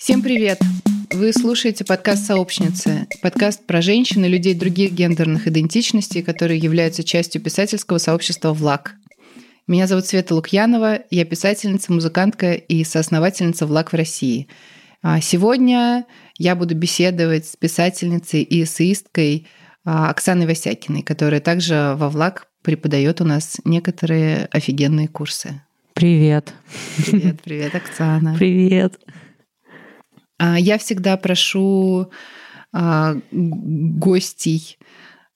Всем привет! Вы слушаете подкаст «Сообщницы», подкаст про женщин и людей других гендерных идентичностей, которые являются частью писательского сообщества «ВЛАГ». Меня зовут Света Лукьянова, я писательница, музыкантка и соосновательница «ВЛАГ» в России. А сегодня я буду беседовать с писательницей и эссеисткой а, Оксаной Васякиной, которая также во «ВЛАГ» преподает у нас некоторые офигенные курсы. Привет. Привет, привет, Оксана. Привет. А, я всегда прошу а, гостей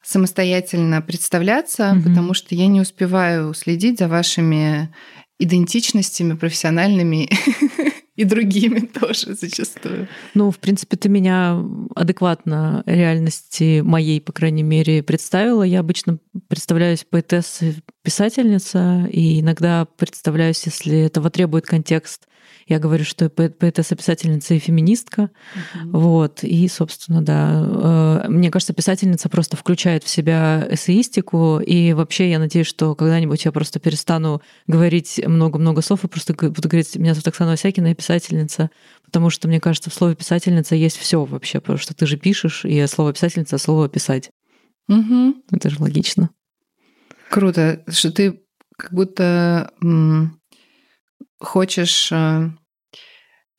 самостоятельно представляться, mm потому что я не успеваю следить за вашими идентичностями профессиональными и другими тоже зачастую. Ну, в принципе, ты меня адекватно реальности моей, по крайней мере, представила. Я обычно представляюсь поэтесса, писательница, и иногда представляюсь, если этого требует контекст, я говорю, что поэтесса, писательница и феминистка. Угу. Вот. И, собственно, да. Э, мне кажется, писательница просто включает в себя эссеистику. И вообще я надеюсь, что когда-нибудь я просто перестану говорить много-много слов и просто буду говорить, меня зовут Оксана Осякина, я писательница. Потому что, мне кажется, в слове писательница есть все вообще, потому что ты же пишешь, и слово писательница, слово писать. Угу. Это же логично. Круто, что ты как будто хочешь... Э,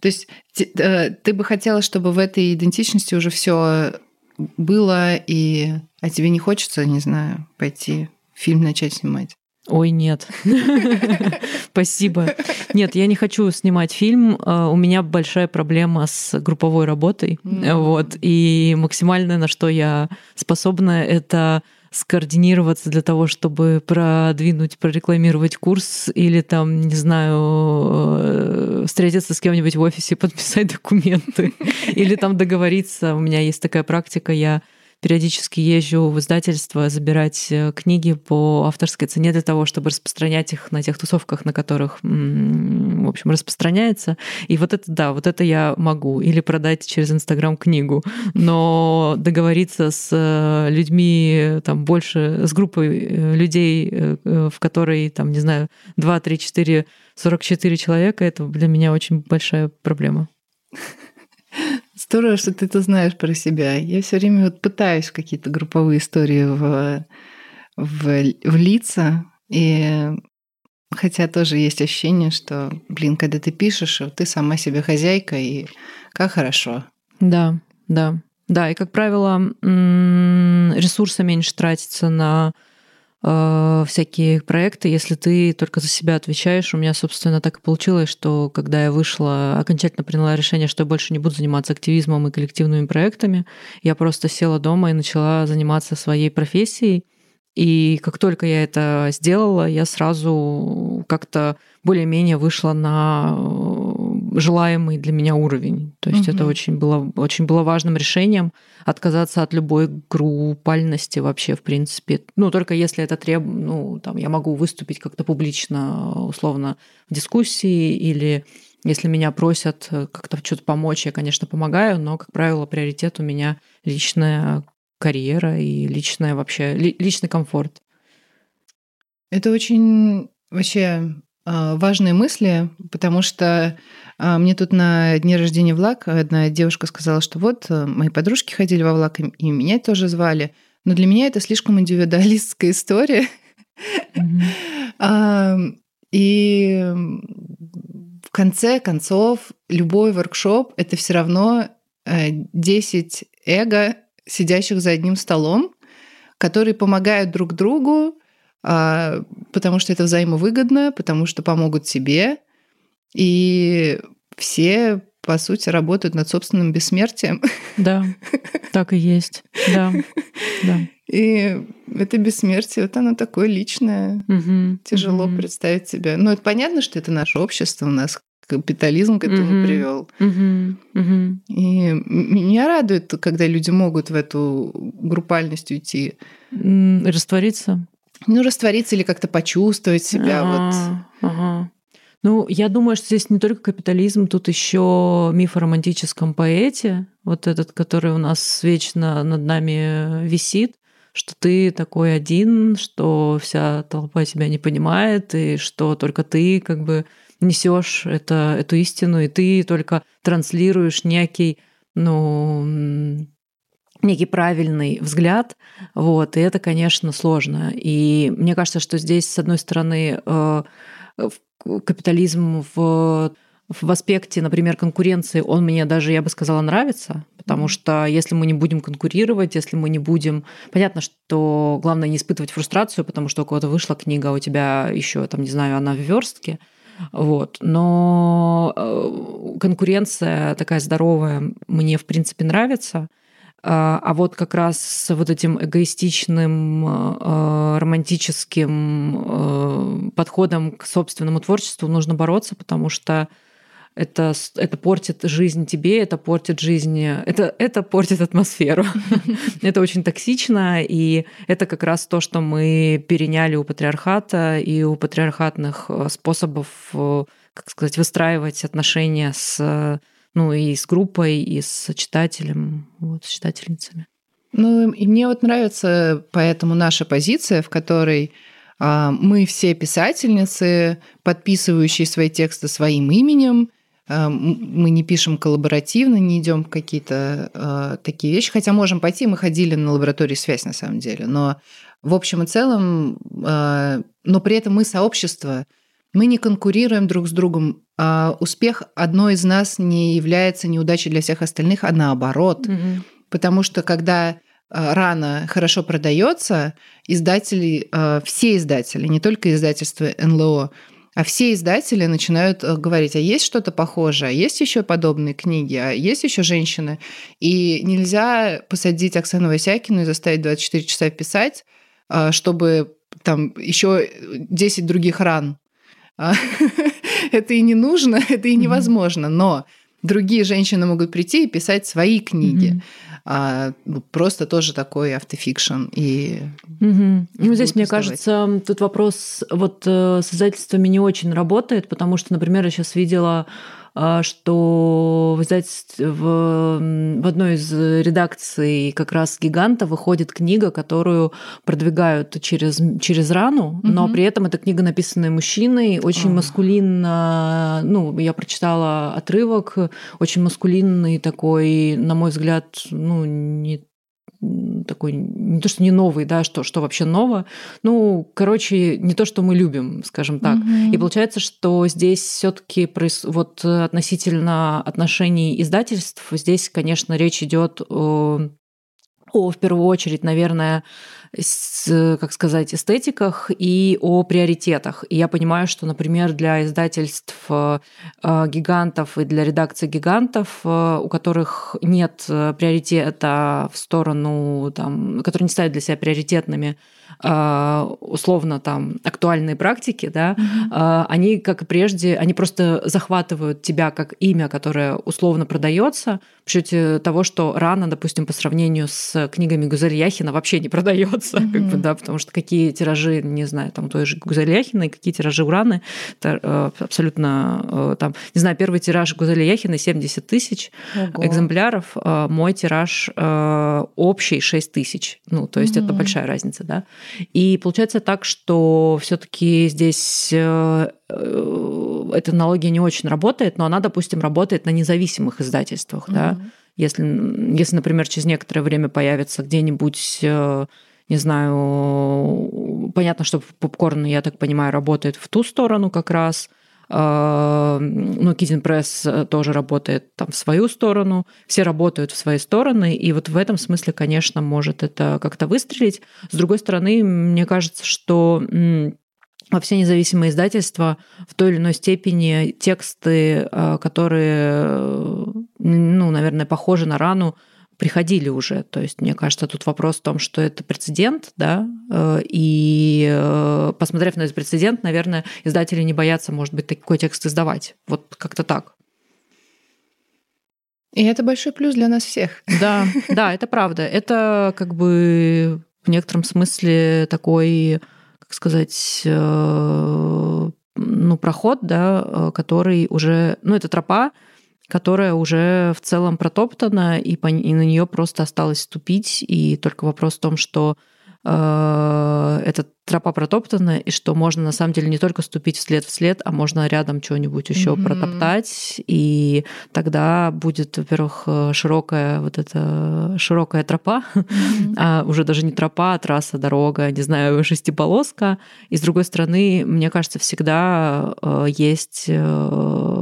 то есть э, ты бы хотела, чтобы в этой идентичности уже все было, и а тебе не хочется, не знаю, пойти фильм начать снимать? Ой, нет. Спасибо. Нет, я не хочу снимать фильм. Э, у меня большая проблема с групповой работой. Вот. И максимальное, на что я способна, это скоординироваться для того, чтобы продвинуть, прорекламировать курс или там, не знаю, э, встретиться с кем-нибудь в офисе, подписать документы или там договориться. У меня есть такая практика, я периодически езжу в издательство забирать э, книги по авторской цене для того, чтобы распространять их на тех тусовках, на которых, в общем, распространяется. И вот это, да, вот это я могу. Или продать через Инстаграм книгу. Но договориться с э, людьми, там, больше, с группой э, людей, в которой, там, не знаю, 2, 3, 4, 44 человека, это для меня очень большая проблема. Здорово, что ты это знаешь про себя. Я все время вот пытаюсь какие-то групповые истории в, в, влиться, и хотя тоже есть ощущение, что, блин, когда ты пишешь, ты сама себе хозяйка, и как хорошо. Да, да. Да, и, как правило, ресурса меньше тратится на Э, всякие проекты, если ты только за себя отвечаешь. У меня, собственно, так и получилось, что когда я вышла, окончательно приняла решение, что я больше не буду заниматься активизмом и коллективными проектами, я просто села дома и начала заниматься своей профессией. И как только я это сделала, я сразу как-то более-менее вышла на желаемый для меня уровень. То есть угу. это очень было, очень было важным решением отказаться от любой группальности вообще, в принципе. Ну, только если это требует, ну, там, я могу выступить как-то публично, условно, в дискуссии или если меня просят как-то что-то помочь, я, конечно, помогаю, но, как правило, приоритет у меня личная карьера и личная вообще, личный комфорт. Это очень вообще а, важные мысли, потому что мне тут на дне рождения влак одна девушка сказала, что вот э, мои подружки ходили во влак, и меня тоже звали. Но для меня это слишком индивидуалистская история. И в конце концов любой воркшоп — это все равно 10 э, эго, сидящих за одним столом, которые помогают друг другу, а, потому что это взаимовыгодно, потому что помогут себе, и все, по сути, работают над собственным бессмертием. Да, так и есть. Да, да. И это бессмертие, вот оно такое личное. Угу, Тяжело угу. представить себе. Ну, это понятно, что это наше общество, у нас капитализм к этому угу, привел. Угу, угу. И меня радует, когда люди могут в эту группальность уйти. Раствориться. Ну, раствориться или как-то почувствовать себя. А-а-а. Вот. Ага. Ну, я думаю, что здесь не только капитализм, тут еще миф о романтическом поэте, вот этот, который у нас вечно над нами висит, что ты такой один, что вся толпа тебя не понимает, и что только ты как бы несешь это, эту истину, и ты только транслируешь некий, ну, некий правильный взгляд, вот, и это, конечно, сложно. И мне кажется, что здесь, с одной стороны, э, капитализм в в аспекте, например, конкуренции, он мне даже, я бы сказала, нравится, потому что если мы не будем конкурировать, если мы не будем... Понятно, что главное не испытывать фрустрацию, потому что у кого-то вышла книга, а у тебя еще, там, не знаю, она в верстке, вот. Но э, конкуренция такая здоровая мне, в принципе, нравится. А, а вот как раз с вот этим эгоистичным, э, романтическим э, подходом к собственному творчеству нужно бороться, потому что это, это портит жизнь тебе, это портит жизнь, это, это портит атмосферу. Это очень токсично, и это как раз то, что мы переняли у патриархата и у патриархатных э, способов, э, как сказать, выстраивать отношения с, ну, и с группой, и с читателем, вот, с читательницами. Ну, и мне вот нравится поэтому наша позиция, в которой а, мы все писательницы, подписывающие свои тексты своим именем, Э, мы не пишем коллаборативно, не идем какие-то э, такие вещи, хотя можем пойти, мы ходили на лабораторию связь на самом деле, но в общем и целом, э, но при этом мы сообщество, мы не конкурируем друг с другом. А успех одной из нас не является неудачей для всех остальных, а наоборот. Mm-hmm. Потому что когда э, рано хорошо продается, издатели, э, все издатели, не только издательство НЛО, а все издатели начинают э, говорить, а есть что-то похожее, а есть еще подобные книги, а есть еще женщины. И нельзя посадить Оксану Васякину и заставить 24 часа писать, а, чтобы там еще 10 других ран. А, это и не нужно, это и невозможно. Но другие женщины могут прийти и писать свои книги а ну, просто тоже такой автофикшн. И угу. Ну, здесь, мне кажется, тут вопрос вот э, с издательствами не очень работает, потому что, например, я сейчас видела что в, в, в одной из редакций как раз «Гиганта» выходит книга, которую продвигают через, через рану, угу. но при этом эта книга написанная мужчиной, очень а. маскулинно, ну, я прочитала отрывок, очень маскулинный такой, на мой взгляд, ну, не такой, не то, что не новый, да, что, что вообще ново. Ну, короче, не то, что мы любим, скажем так. Mm-hmm. И получается, что здесь все таки вот относительно отношений издательств, здесь, конечно, речь идет о, о в первую очередь, наверное, с, как сказать, эстетиках и о приоритетах. И я понимаю, что, например, для издательств э, гигантов и для редакции гигантов, э, у которых нет приоритета в сторону, там, которые не ставят для себя приоритетными условно там актуальные практики, да, mm-hmm. они, как и прежде, они просто захватывают тебя как имя, которое условно продается, в счете того, что рано, допустим, по сравнению с книгами Гузель Яхина вообще не продается, mm-hmm. как бы, да, потому что какие тиражи, не знаю, там той же Гузель Яхиной, какие тиражи у Раны, это э, абсолютно там, не знаю, первый тираж Гузели Яхиной 70 тысяч экземпляров, мой тираж общий 6 тысяч, ну, то есть mm-hmm. это большая разница, да. И получается так, что все-таки здесь э, э, эта аналогия не очень работает, но она, допустим, работает на независимых издательствах. Mm-hmm. Да? Если, если, например, через некоторое время появится где-нибудь э, не знаю, понятно, что попкорн, я так понимаю, работает в ту сторону как раз, ну, Кизин Пресс э, тоже работает там в свою сторону, все работают в свои стороны, и вот в этом смысле, конечно, может это как-то выстрелить. С другой стороны, мне кажется, что во все независимые издательства в той или иной степени тексты, а, которые, ну, наверное, похожи на рану, приходили уже. То есть, мне кажется, тут вопрос в том, что это прецедент, да, э, и э, посмотрев на этот прецедент, наверное, издатели не боятся, может быть, такой текст издавать. Вот как-то так. И это большой плюс для нас всех. Да, да, это правда. Это как бы в некотором смысле такой, как сказать, э, ну, проход, да, который уже, ну, это тропа, которая уже в целом протоптана, и, по, и на нее просто осталось ступить. И только вопрос в том, что э, эта тропа протоптана, и что можно на самом деле не только ступить вслед в след, а можно рядом что-нибудь еще mm-hmm. протоптать, и тогда будет, во-первых, широкая вот эта широкая тропа, mm-hmm. а уже даже не тропа, а трасса, дорога, не знаю, шестиполоска. И с другой стороны, мне кажется, всегда э, есть э,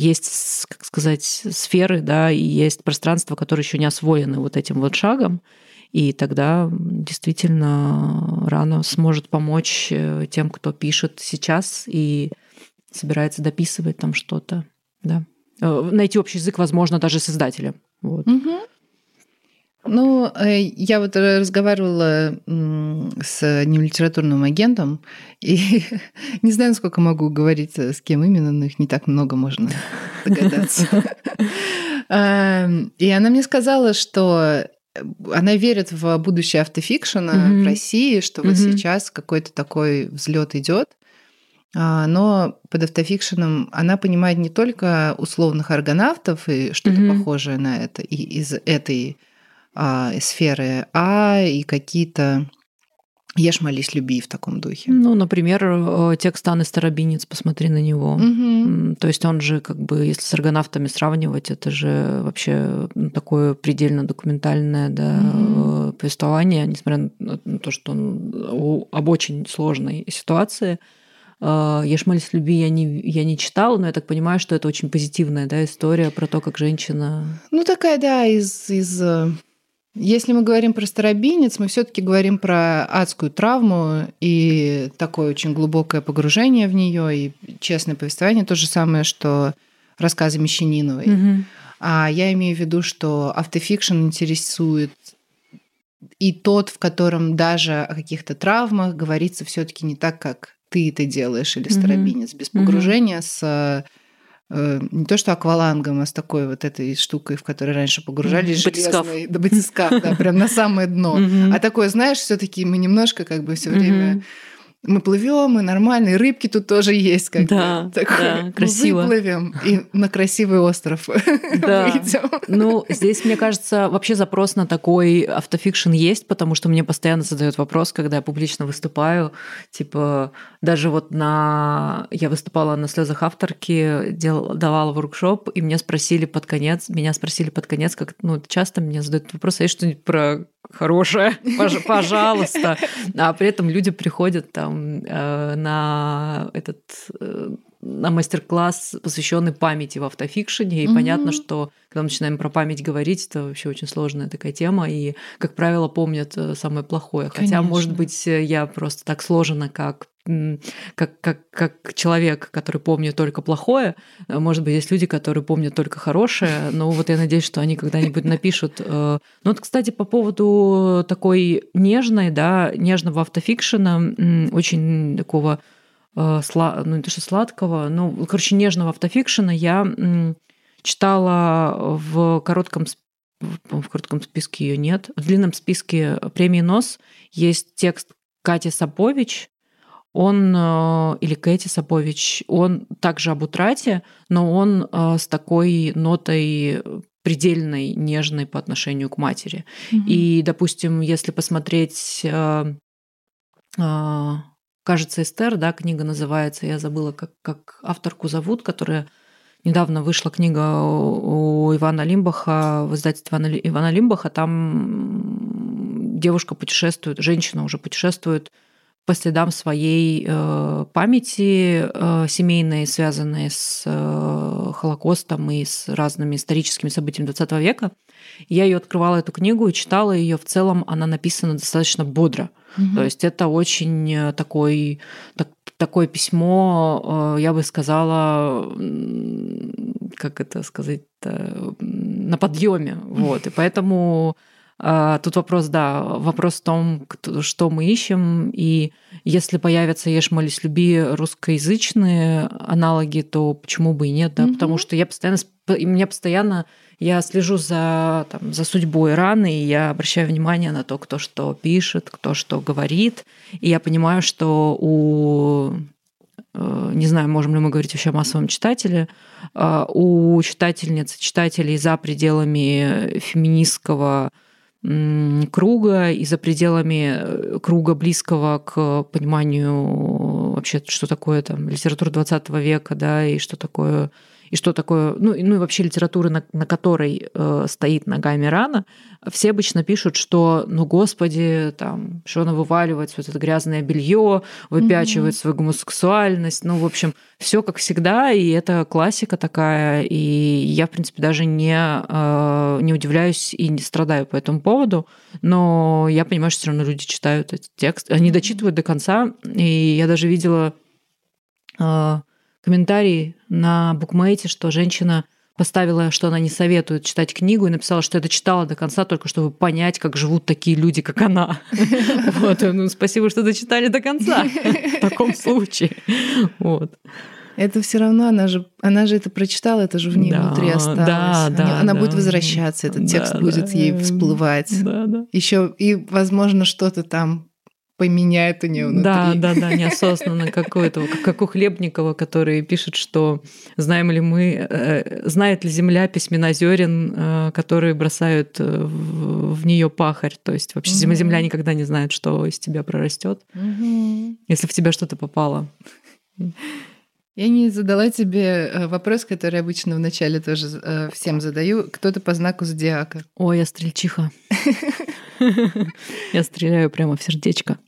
есть, как сказать, сферы, да, и есть пространство, которое еще не освоены вот этим вот шагом. И тогда действительно рано сможет помочь э, тем, кто пишет сейчас и собирается дописывать там что-то. Да. Э, найти общий язык, возможно, даже с издателем. Вот. Угу. Ну, э, я вот разговаривала с одним литературным агентом, и не знаю, сколько могу говорить с кем именно, но их не так много можно догадаться. Эм, и она мне сказала, что она верит в будущее автофикшена mm-hmm. в России, что вот сейчас какой-то такой взлет идет. А, но под автофикшеном она понимает не только условных аргонавтов и что-то mm-hmm. похожее на это и из этой а, сферы, а и какие-то Ешь, молись, люби в таком духе. Ну, например, э, текст Анны Старобинец, посмотри на него. Угу. То есть он же, как бы, если с аргонавтами сравнивать, это же вообще такое предельно документальное да, угу. повествование, несмотря на то, что он об очень сложной ситуации. Э, Ешь, молись, люби я не, я не читала, но я так понимаю, что это очень позитивная да, история про то, как женщина... Ну, такая, да, из, из если мы говорим про старобинец, мы все-таки говорим про адскую травму и такое очень глубокое погружение в нее и честное повествование. То же самое, что рассказы Мещаниновой. Угу. А я имею в виду, что автофикшн интересует и тот, в котором даже о каких-то травмах говорится все-таки не так, как ты это делаешь, или старобинец, без погружения mm с не то что аквалангом, а с такой вот этой штукой, в которой раньше погружались батискаф. железной. Да, батискаф, да, прям на самое дно. А такое, знаешь, все таки мы немножко как бы все время мы плывем, и нормально, и рыбки тут тоже есть, как да, бы. Да, красиво. Выплывем и на красивый остров да. выйдем. Ну, здесь, мне кажется, вообще запрос на такой автофикшн есть, потому что мне постоянно задают вопрос, когда я публично выступаю, типа, даже вот на... Я выступала на слезах авторки, дел... давала воркшоп, и меня спросили под конец, меня спросили под конец, как, ну, часто мне задают вопрос, а есть что-нибудь про хорошее, пожалуйста. А при этом люди приходят там э, на этот э, на мастер-класс, посвященный памяти в автофикшене. И mm-hmm. понятно, что когда мы начинаем про память говорить, это вообще очень сложная такая тема. И, как правило, помнят э, самое плохое. Конечно. Хотя, может быть, я просто так сложена, как как, как, как человек, который помнит только плохое. Может быть, есть люди, которые помнят только хорошее, но вот я надеюсь, что они когда-нибудь напишут. Э, ну вот, кстати, по поводу такой нежной, да, нежного автофикшена, очень такого э, сла... ну не то что сладкого, ну, короче, нежного автофикшена я читала в коротком в коротком списке ее нет. В длинном списке премии НОС есть текст Кати Сапович он, э, или Кэти Сапович, он также об утрате, но он э, с такой нотой предельной, нежной по отношению к матери. Mm-hmm. И, допустим, если посмотреть, э, кажется, Эстер, да, книга называется, я забыла, как, как авторку зовут, которая недавно вышла книга у Ивана Лимбаха, в издательстве Ивана Лимбаха, там девушка путешествует, женщина уже путешествует по следам своей э, памяти э, семейной, связанной с э, Холокостом и с разными историческими событиями XX века. Я ее открывала эту книгу и читала ее. В целом она написана достаточно бодро. Угу. То есть это очень такой, так, такое письмо, я бы сказала, как это сказать, на подъеме. Вот. И поэтому тут вопрос, да, вопрос в том, что мы ищем, и если появятся «Ешь, молись, люби» русскоязычные аналоги, то почему бы и нет, да, mm потому что я постоянно, меня постоянно, я слежу за, там, за судьбой раны, и я обращаю внимание на то, кто что пишет, кто что говорит, и я понимаю, что у э, не знаю, можем ли мы говорить вообще о массовом читателе, а, у читательниц, читателей за пределами феминистского круга и за пределами э, круга близкого к пониманию вообще, что такое там литература 20 века, да, и что такое и что такое, ну, ну и вообще литература, на, на которой э, стоит ногами рана, все обычно пишут, что, ну, господи, там, что она вываливает вот это грязное белье, выпячивает mm-hmm. свою гомосексуальность, ну, в общем, все как всегда, и это классика такая, и я, в принципе, даже не, э, не удивляюсь и не страдаю по этому поводу, но я понимаю, что все равно люди читают этот текст, они дочитывают до конца, и я даже видела э, комментарий на букмейте, что женщина поставила, что она не советует читать книгу, и написала, что это читала до конца, только чтобы понять, как живут такие люди, как она. Вот, ну, спасибо, что дочитали до конца в таком случае. Вот. Это все равно, она же, она же это прочитала, это же в ней да, внутри осталось. Да, да, она да, будет возвращаться, этот да, текст да, будет ей всплывать. Да, да. Еще и, возможно, что-то там поменяет у нее внутри. Да, да, да, неосознанно, как у этого, как у Хлебникова, который пишет, что знаем ли мы, э, знает ли Земля письмена зерен, э, которые бросают э, в нее пахарь. То есть вообще угу. Земля никогда не знает, что из тебя прорастет, угу. если в тебя что-то попало. Я не задала тебе вопрос, который обычно вначале тоже всем задаю. Кто-то по знаку зодиака? Ой, я стрельчиха. Я стреляю прямо в сердечко.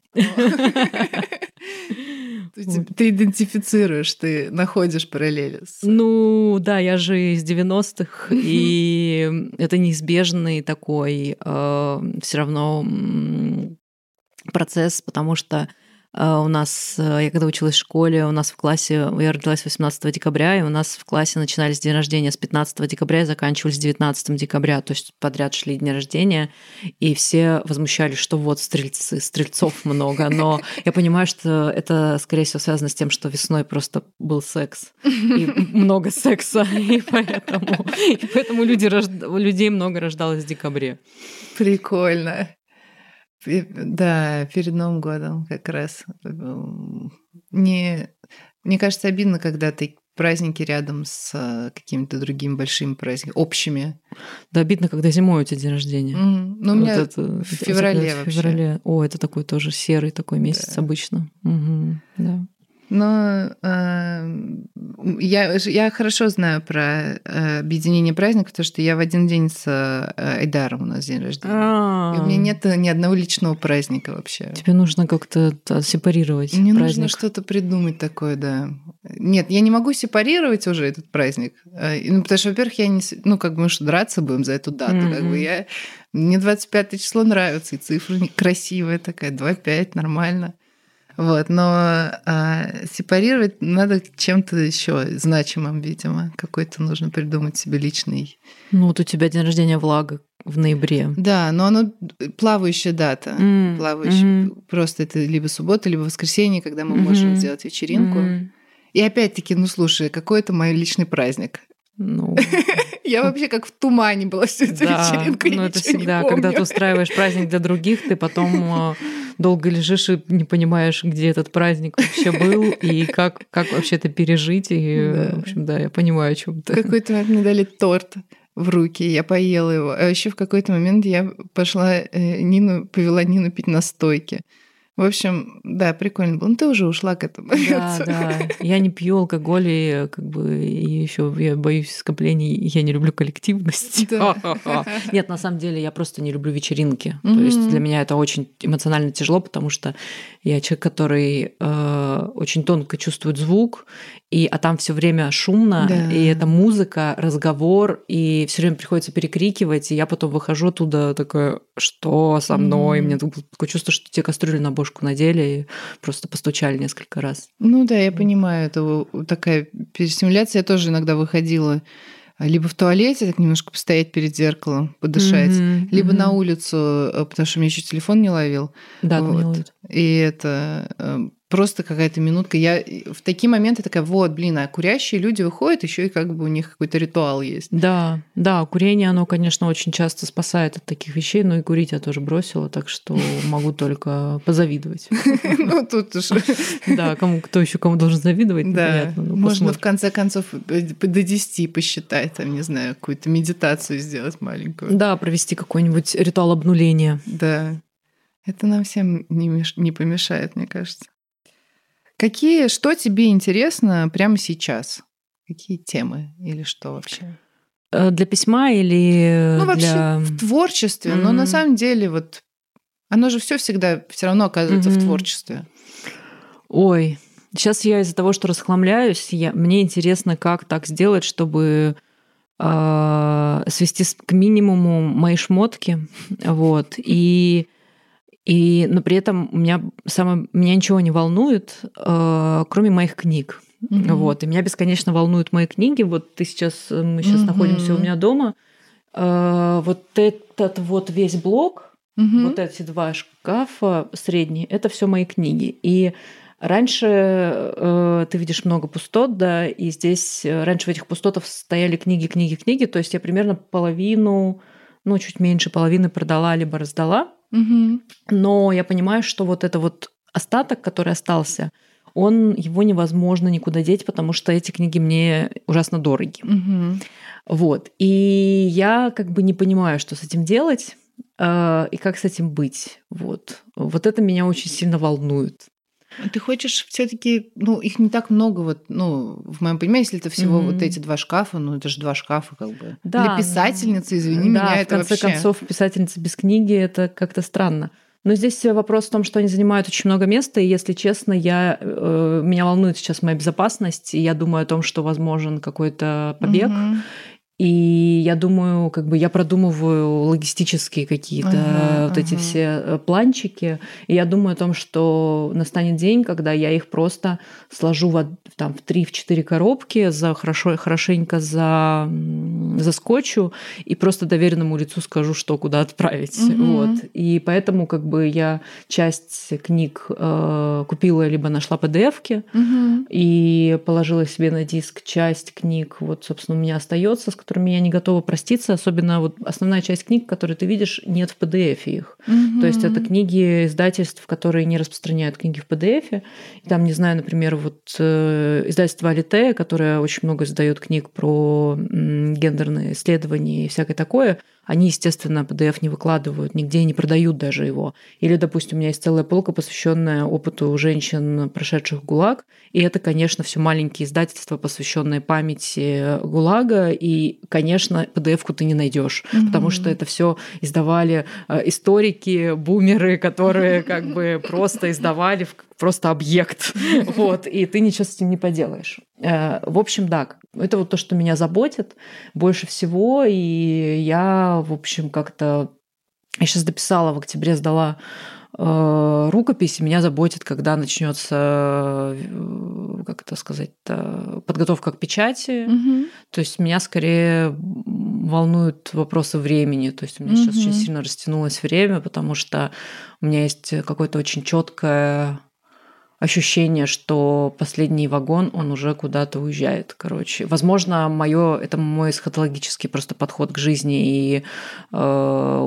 Ты идентифицируешь, ты находишь параллели. Ну да, я же из 90-х, и это неизбежный такой э, все равно процесс, потому что у нас, э, я когда училась в школе, у нас в классе, я родилась 18 декабря, и у нас в классе начинались день рождения с 15 декабря и заканчивались 19 декабря, то есть подряд шли дни рождения, и все возмущались, что вот стрельцы, стрельцов много, но я понимаю, что это, скорее всего, связано с тем, что весной просто был секс, и много секса, и поэтому, и поэтому люди, людей много рождалось в декабре. Прикольно. Да, перед Новым годом как раз. Не, мне кажется, обидно, когда ты праздники рядом с э, какими-то другими большими праздниками, общими. Да, обидно, когда зимой у тебя день рождения. Mm. Ну, у меня это, в феврале это, вообще. В феврале. О, это такой тоже серый такой месяц да. обычно. Угу. Да. Но э, я, я хорошо знаю про э, объединение праздников, потому что я в один день с э, Айдаром у нас день рождения. А-а-а. И у меня нет ни одного личного праздника вообще. Тебе нужно как-то сепарировать Мне праздник. нужно что-то придумать такое, да. Нет, я не могу сепарировать уже этот праздник. Э, ну, потому что, во-первых, я не... Ну, как бы мы что, драться будем за эту дату. Mm-hmm. Как бы я... Мне 25 число нравится, и цифра красивая такая, 2-5, нормально. Вот, но а, сепарировать надо чем-то еще значимым, видимо. Какой-то нужно придумать себе личный. Ну, вот у тебя день рождения влага в ноябре. Да, но оно плавающая дата. Mm. Плавающая. Mm-hmm. Просто это либо суббота, либо воскресенье, когда мы mm-hmm. можем сделать вечеринку. Mm-hmm. И опять-таки, ну слушай, какой это мой личный праздник. Ну, я вообще как в тумане была всю эту вечеринку. Ну, это всегда, когда ты устраиваешь праздник для других, ты потом а, долго лежишь и не понимаешь, где этот праздник вообще был и как, как вообще это пережить. И, да. в общем, да, я понимаю, о чем ты. Какой-то момент мне дали торт в руки, я поела его. А еще в какой-то момент я пошла э, Нину, повела Нину пить настойки. В общем, да, прикольно было. Ну, ты уже ушла к этому. Да, да. Я не пью алкоголь, и как бы и еще я боюсь скоплений, я не люблю коллективность. Да. Нет, на самом деле я просто не люблю вечеринки. Mm-hmm. То есть для меня это очень эмоционально тяжело, потому что я человек, который э, очень тонко чувствует звук, и, а там все время шумно, да. и это музыка, разговор, и все время приходится перекрикивать, и я потом выхожу оттуда такая, что со мной? Mm. Мне такое чувство, что те кастрюли на бошку надели и просто постучали несколько раз. Ну да, я понимаю, это такая перестимуляция. Я тоже иногда выходила либо в туалете так немножко постоять перед зеркалом, подышать, mm-hmm, либо mm-hmm. на улицу, э, потому что у меня еще телефон не ловил. Да, вот. не ловит. И это э, просто какая-то минутка. Я в такие моменты такая, вот, блин, а курящие люди выходят, еще и как бы у них какой-то ритуал есть. Да, да, курение, оно, конечно, очень часто спасает от таких вещей, но и курить я тоже бросила, так что могу только позавидовать. Ну, тут уж... Да, кому, кто еще кому должен завидовать, да. Можно в конце концов э, до 10 посчитать, там, не знаю, какую-то медитацию сделать маленькую. Да, провести какой-нибудь ритуал обнуления. Да. Это нам всем не, меш... не помешает, мне кажется. Какие, что тебе интересно прямо сейчас? Какие темы или что вообще? Э, для письма или ну, вообще для... в творчестве, mm-hmm. но на самом деле вот оно же все всегда все равно оказывается mm-hmm. в творчестве. Ой, сейчас я из-за того, что расхламляюсь, я, мне интересно, как так сделать, чтобы э, свести к минимуму мои шмотки, вот, и и, но при этом у меня, самое, меня ничего не волнует, э, кроме моих книг. Mm-hmm. Вот. И меня бесконечно волнуют мои книги. Вот ты сейчас, мы сейчас mm-hmm. находимся у меня дома. Э, вот этот вот весь блок, mm-hmm. вот эти два шкафа средние, это все мои книги. И Раньше э, ты видишь много пустот, да, и здесь э, раньше в этих пустотах стояли книги, книги, книги, то есть я примерно половину, ну, чуть меньше половины продала либо раздала. Угу. Но я понимаю, что вот это вот остаток, который остался, он его невозможно никуда деть, потому что эти книги мне ужасно дороги. Угу. Вот. И я как бы не понимаю, что с этим делать э, и как с этим быть. Вот. Вот это меня очень сильно волнует. Ты хочешь все-таки, ну, их не так много, вот, ну, в моем понимании, если это всего mm-hmm. вот эти два шкафа, ну, это же два шкафа, как бы. Да. Для писательницы, извини да, меня, это вообще. в конце концов, писательница без книги это как-то странно. Но здесь вопрос в том, что они занимают очень много места, и, если честно, я, э, меня волнует сейчас моя безопасность, и я думаю о том, что возможен какой-то побег. Угу. И я думаю, как бы я продумываю логистические какие-то ага, вот ага. эти все э, планчики. И я думаю о том, что настанет день, когда я их просто сложу в, там, в 3-4 коробки, за хорошо, хорошенько за, заскочу и просто доверенному лицу скажу, что куда отправить. Угу. Вот. И поэтому как бы я часть книг э, купила либо нашла PDF-ки угу. и положила себе на диск часть книг, вот, собственно, у меня остается, с которыми я не готова проститься, особенно вот основная часть книг, которые ты видишь, нет в PDF их. Угу. То есть это книги издательств, которые не распространяют книги в PDF. И там, не знаю, например, вот э, издательство Алите, которое очень много издает книг про гендерные исследования и всякое такое, они, естественно, PDF не выкладывают, нигде не продают даже его. Или, допустим, у меня есть целая полка, посвященная опыту женщин, прошедших ГУЛАГ. И это, конечно, все маленькие издательства, посвященные памяти ГУЛАГа. И, конечно, PDF-ку ты не найдешь, mm-hmm. потому что это все издавали э, историки, бумеры, которые как бы просто издавали просто объект. Вот, и ты ничего с этим не поделаешь. Э, в общем, да, это вот то, что меня заботит больше всего. И я, в общем, как-то... Я сейчас дописала, в октябре сдала рукопись, и меня заботит, когда начнется, э, как это сказать, подготовка к печати. Угу. То есть меня скорее волнуют вопросы времени. То есть у меня угу. сейчас очень сильно растянулось время, потому что у меня есть какое-то очень четкое ощущение, что последний вагон, он уже куда-то уезжает, короче. Возможно, моё, это мой эсхатологический просто подход к жизни, и, э,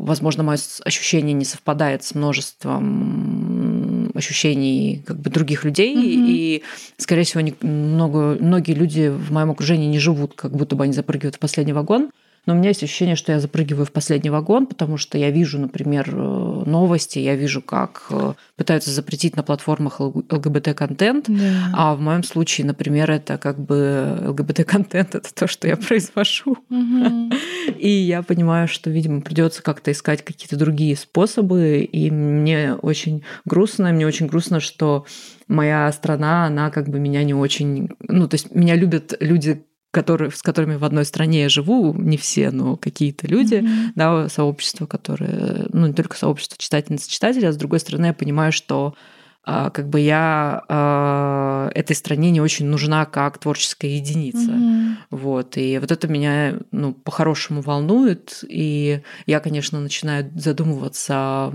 возможно, мое ощущение не совпадает с множеством ощущений как бы других людей, mm-hmm. и, скорее всего, не, много, многие люди в моем окружении не живут, как будто бы они запрыгивают в последний вагон. Но у меня есть ощущение, что я запрыгиваю в последний вагон, потому что я вижу, например, э, новости, я вижу, как э, пытаются запретить на платформах ЛГБТ-контент, да. а в моем случае, например, это как бы ЛГБТ-контент это то, что я произвожу. Угу. И я понимаю, что, видимо, придется как-то искать какие-то другие способы, и мне очень грустно, мне очень грустно, что моя страна, она как бы меня не очень... Ну, то есть меня любят люди, которые, с которыми в одной стране я живу, не все, но какие-то люди, mm-hmm. да, сообщество, которое, ну, не только сообщество читательниц и читателей, а с другой стороны я понимаю, что а, как бы я а, этой стране не очень нужна как творческая единица. Mm-hmm. Вот. И вот это меня ну, по-хорошему волнует. И я, конечно, начинаю задумываться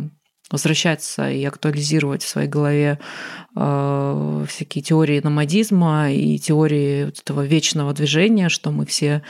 возвращаться и актуализировать в своей голове э, всякие теории номадизма и теории вот этого вечного движения, что мы все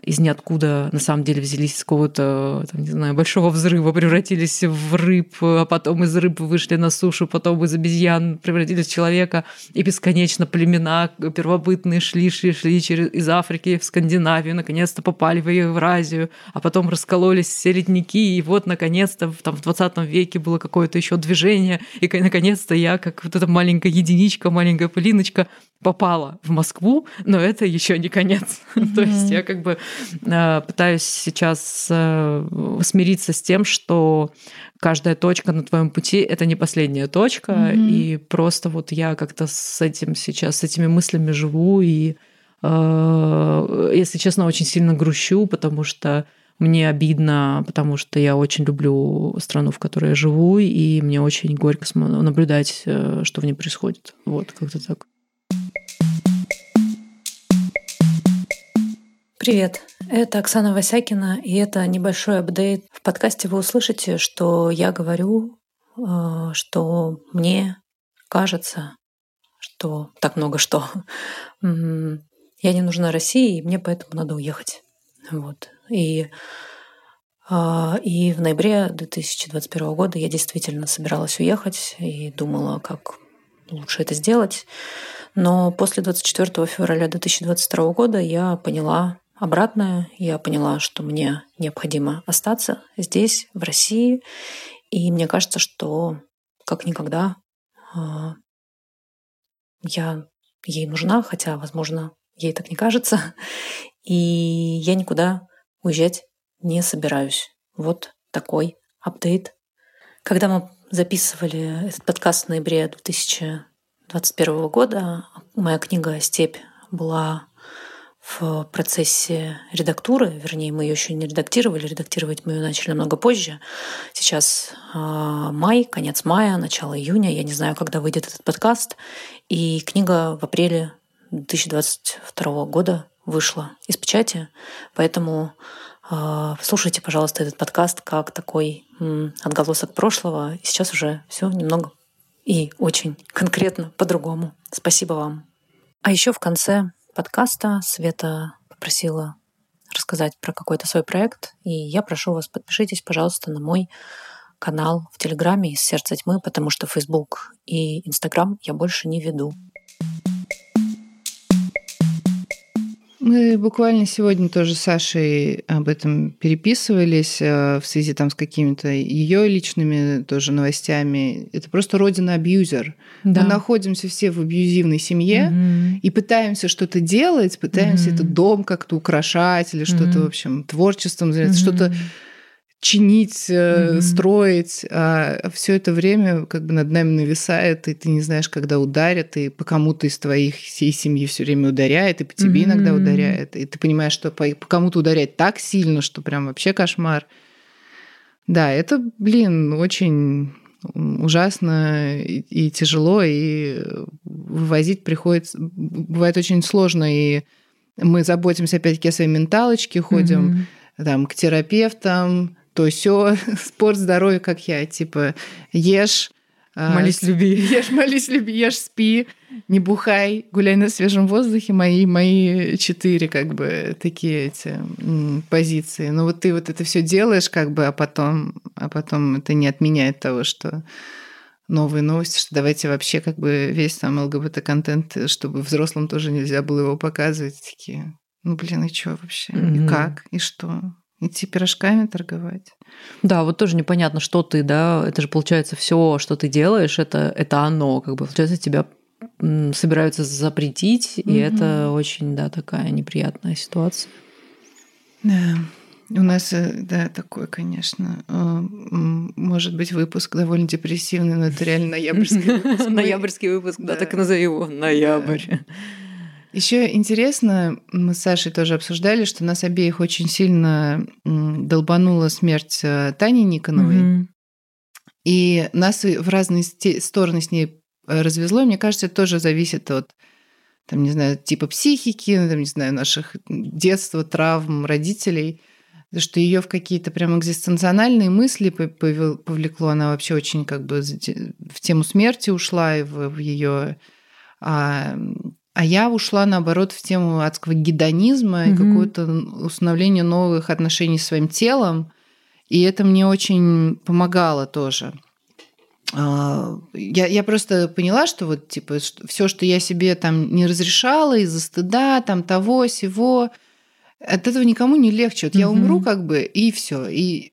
из ниоткуда на самом деле взялись из какого-то, не знаю, большого взрыва, превратились в рыб, а потом из рыб вышли на сушу, потом из обезьян превратились в человека, и бесконечно племена первобытные шли, шли, шли через, из Африки в Скандинавию, наконец-то попали в Евразию, а потом раскололись все ледники, и вот, наконец-то, там, в 20 веке было какое-то еще движение, и, наконец-то, я, как вот эта маленькая единичка, маленькая пылиночка, попала в Москву, но это еще не конец. Mm-hmm. То есть я как бы пытаюсь сейчас э, смириться с тем, что каждая точка на твоем пути это не последняя точка, mm-hmm. и просто вот я как-то с этим сейчас, с этими мыслями живу, и, э, если честно, очень сильно грущу, потому что мне обидно, потому что я очень люблю страну, в которой я живу, и мне очень горько наблюдать, что в ней происходит. Вот, как-то так. Привет, это Оксана Васякина, и это небольшой апдейт. В подкасте вы услышите, что я говорю, э, что мне кажется, что так много что. Я не нужна России, и мне поэтому надо уехать. Вот. И, э, и в ноябре 2021 года я действительно собиралась уехать и думала, как лучше это сделать. Но после 24 февраля 2022 года я поняла, обратное. Я поняла, что мне необходимо остаться здесь, в России. И мне кажется, что как никогда а, я ей нужна, хотя, возможно, ей так не кажется. И я никуда уезжать не собираюсь. Вот такой апдейт. Когда мы записывали этот подкаст в ноябре 2021 года, моя книга «Степь» была в процессе редактуры, вернее, мы ее еще не редактировали, редактировать мы ее начали намного позже. Сейчас э, май, конец мая, начало июня, я не знаю, когда выйдет этот подкаст, и книга в апреле 2022 года вышла из печати, поэтому э, слушайте, пожалуйста, этот подкаст как такой отголосок прошлого. Сейчас уже все немного и очень конкретно по-другому. Спасибо вам. А еще в конце подкаста Света попросила рассказать про какой-то свой проект, и я прошу вас, подпишитесь, пожалуйста, на мой канал в Телеграме из «Сердца тьмы», потому что Facebook и Инстаграм я больше не веду. Мы буквально сегодня тоже с Сашей об этом переписывались э, в связи там с какими-то ее личными тоже новостями. Это просто родина абьюзер. Да. Мы находимся все в абьюзивной семье угу. и пытаемся что-то делать, пытаемся угу. этот дом как-то украшать или угу. что-то, в общем, творчеством заняться, угу. что-то чинить, mm-hmm. строить, а все это время как бы над нами нависает, и ты не знаешь, когда ударят, и по кому-то из твоих всей семьи все время ударяет, и по тебе mm-hmm. иногда ударяет, и ты понимаешь, что по, по кому-то ударяет так сильно, что прям вообще кошмар. Да, это, блин, очень ужасно и, и тяжело, и вывозить приходится, бывает очень сложно, и мы заботимся опять-таки о своей менталочке, ходим mm-hmm. там к терапевтам, то все, спорт, здоровье, как я, типа ешь, а, молись, люби. Ешь, молись, люби, ешь, спи, не бухай, гуляй на свежем воздухе. Мои, мои четыре как бы такие эти позиции. Но вот ты вот это все делаешь как бы, а потом, а потом это не отменяет того, что новые новости, что давайте вообще как бы весь там ЛГБТ-контент, чтобы взрослым тоже нельзя было его показывать. Такие, ну блин, и что вообще? Mm-hmm. И как? И что? Идти пирожками торговать. Да, вот тоже непонятно, что ты, да, это же получается все, что ты делаешь, это, это оно, как бы, получается, тебя собираются запретить, mm-hmm. и это очень, да, такая неприятная ситуация. Да. У нас, э, да, такой, конечно, э, может быть, выпуск довольно депрессивный, но это реально ноябрьский выпуск. Ноябрьский выпуск, да, так назови его, ноябрь. Еще интересно, мы с Сашей тоже обсуждали, что нас обеих очень сильно долбанула смерть э, Тани Никоновой. Mm-hmm. И нас в разные стороны с ней э, развезло. И мне кажется, это тоже зависит от там, не знаю, типа психики, там, не знаю, наших детства, травм, родителей. что ее в какие-то прям экзистенциональные мысли повлекло. Она вообще очень как бы в тему смерти ушла и в, в ее... А, а я ушла, наоборот, в тему адского гедонизма mm-hmm. и какое-то установление новых отношений с своим телом. И это мне очень помогало тоже. А, я, я просто поняла, что вот типа все, что я себе там не разрешала из-за стыда, там того, сего, от этого никому не легче. Вот mm-hmm. я умру как бы и все. И,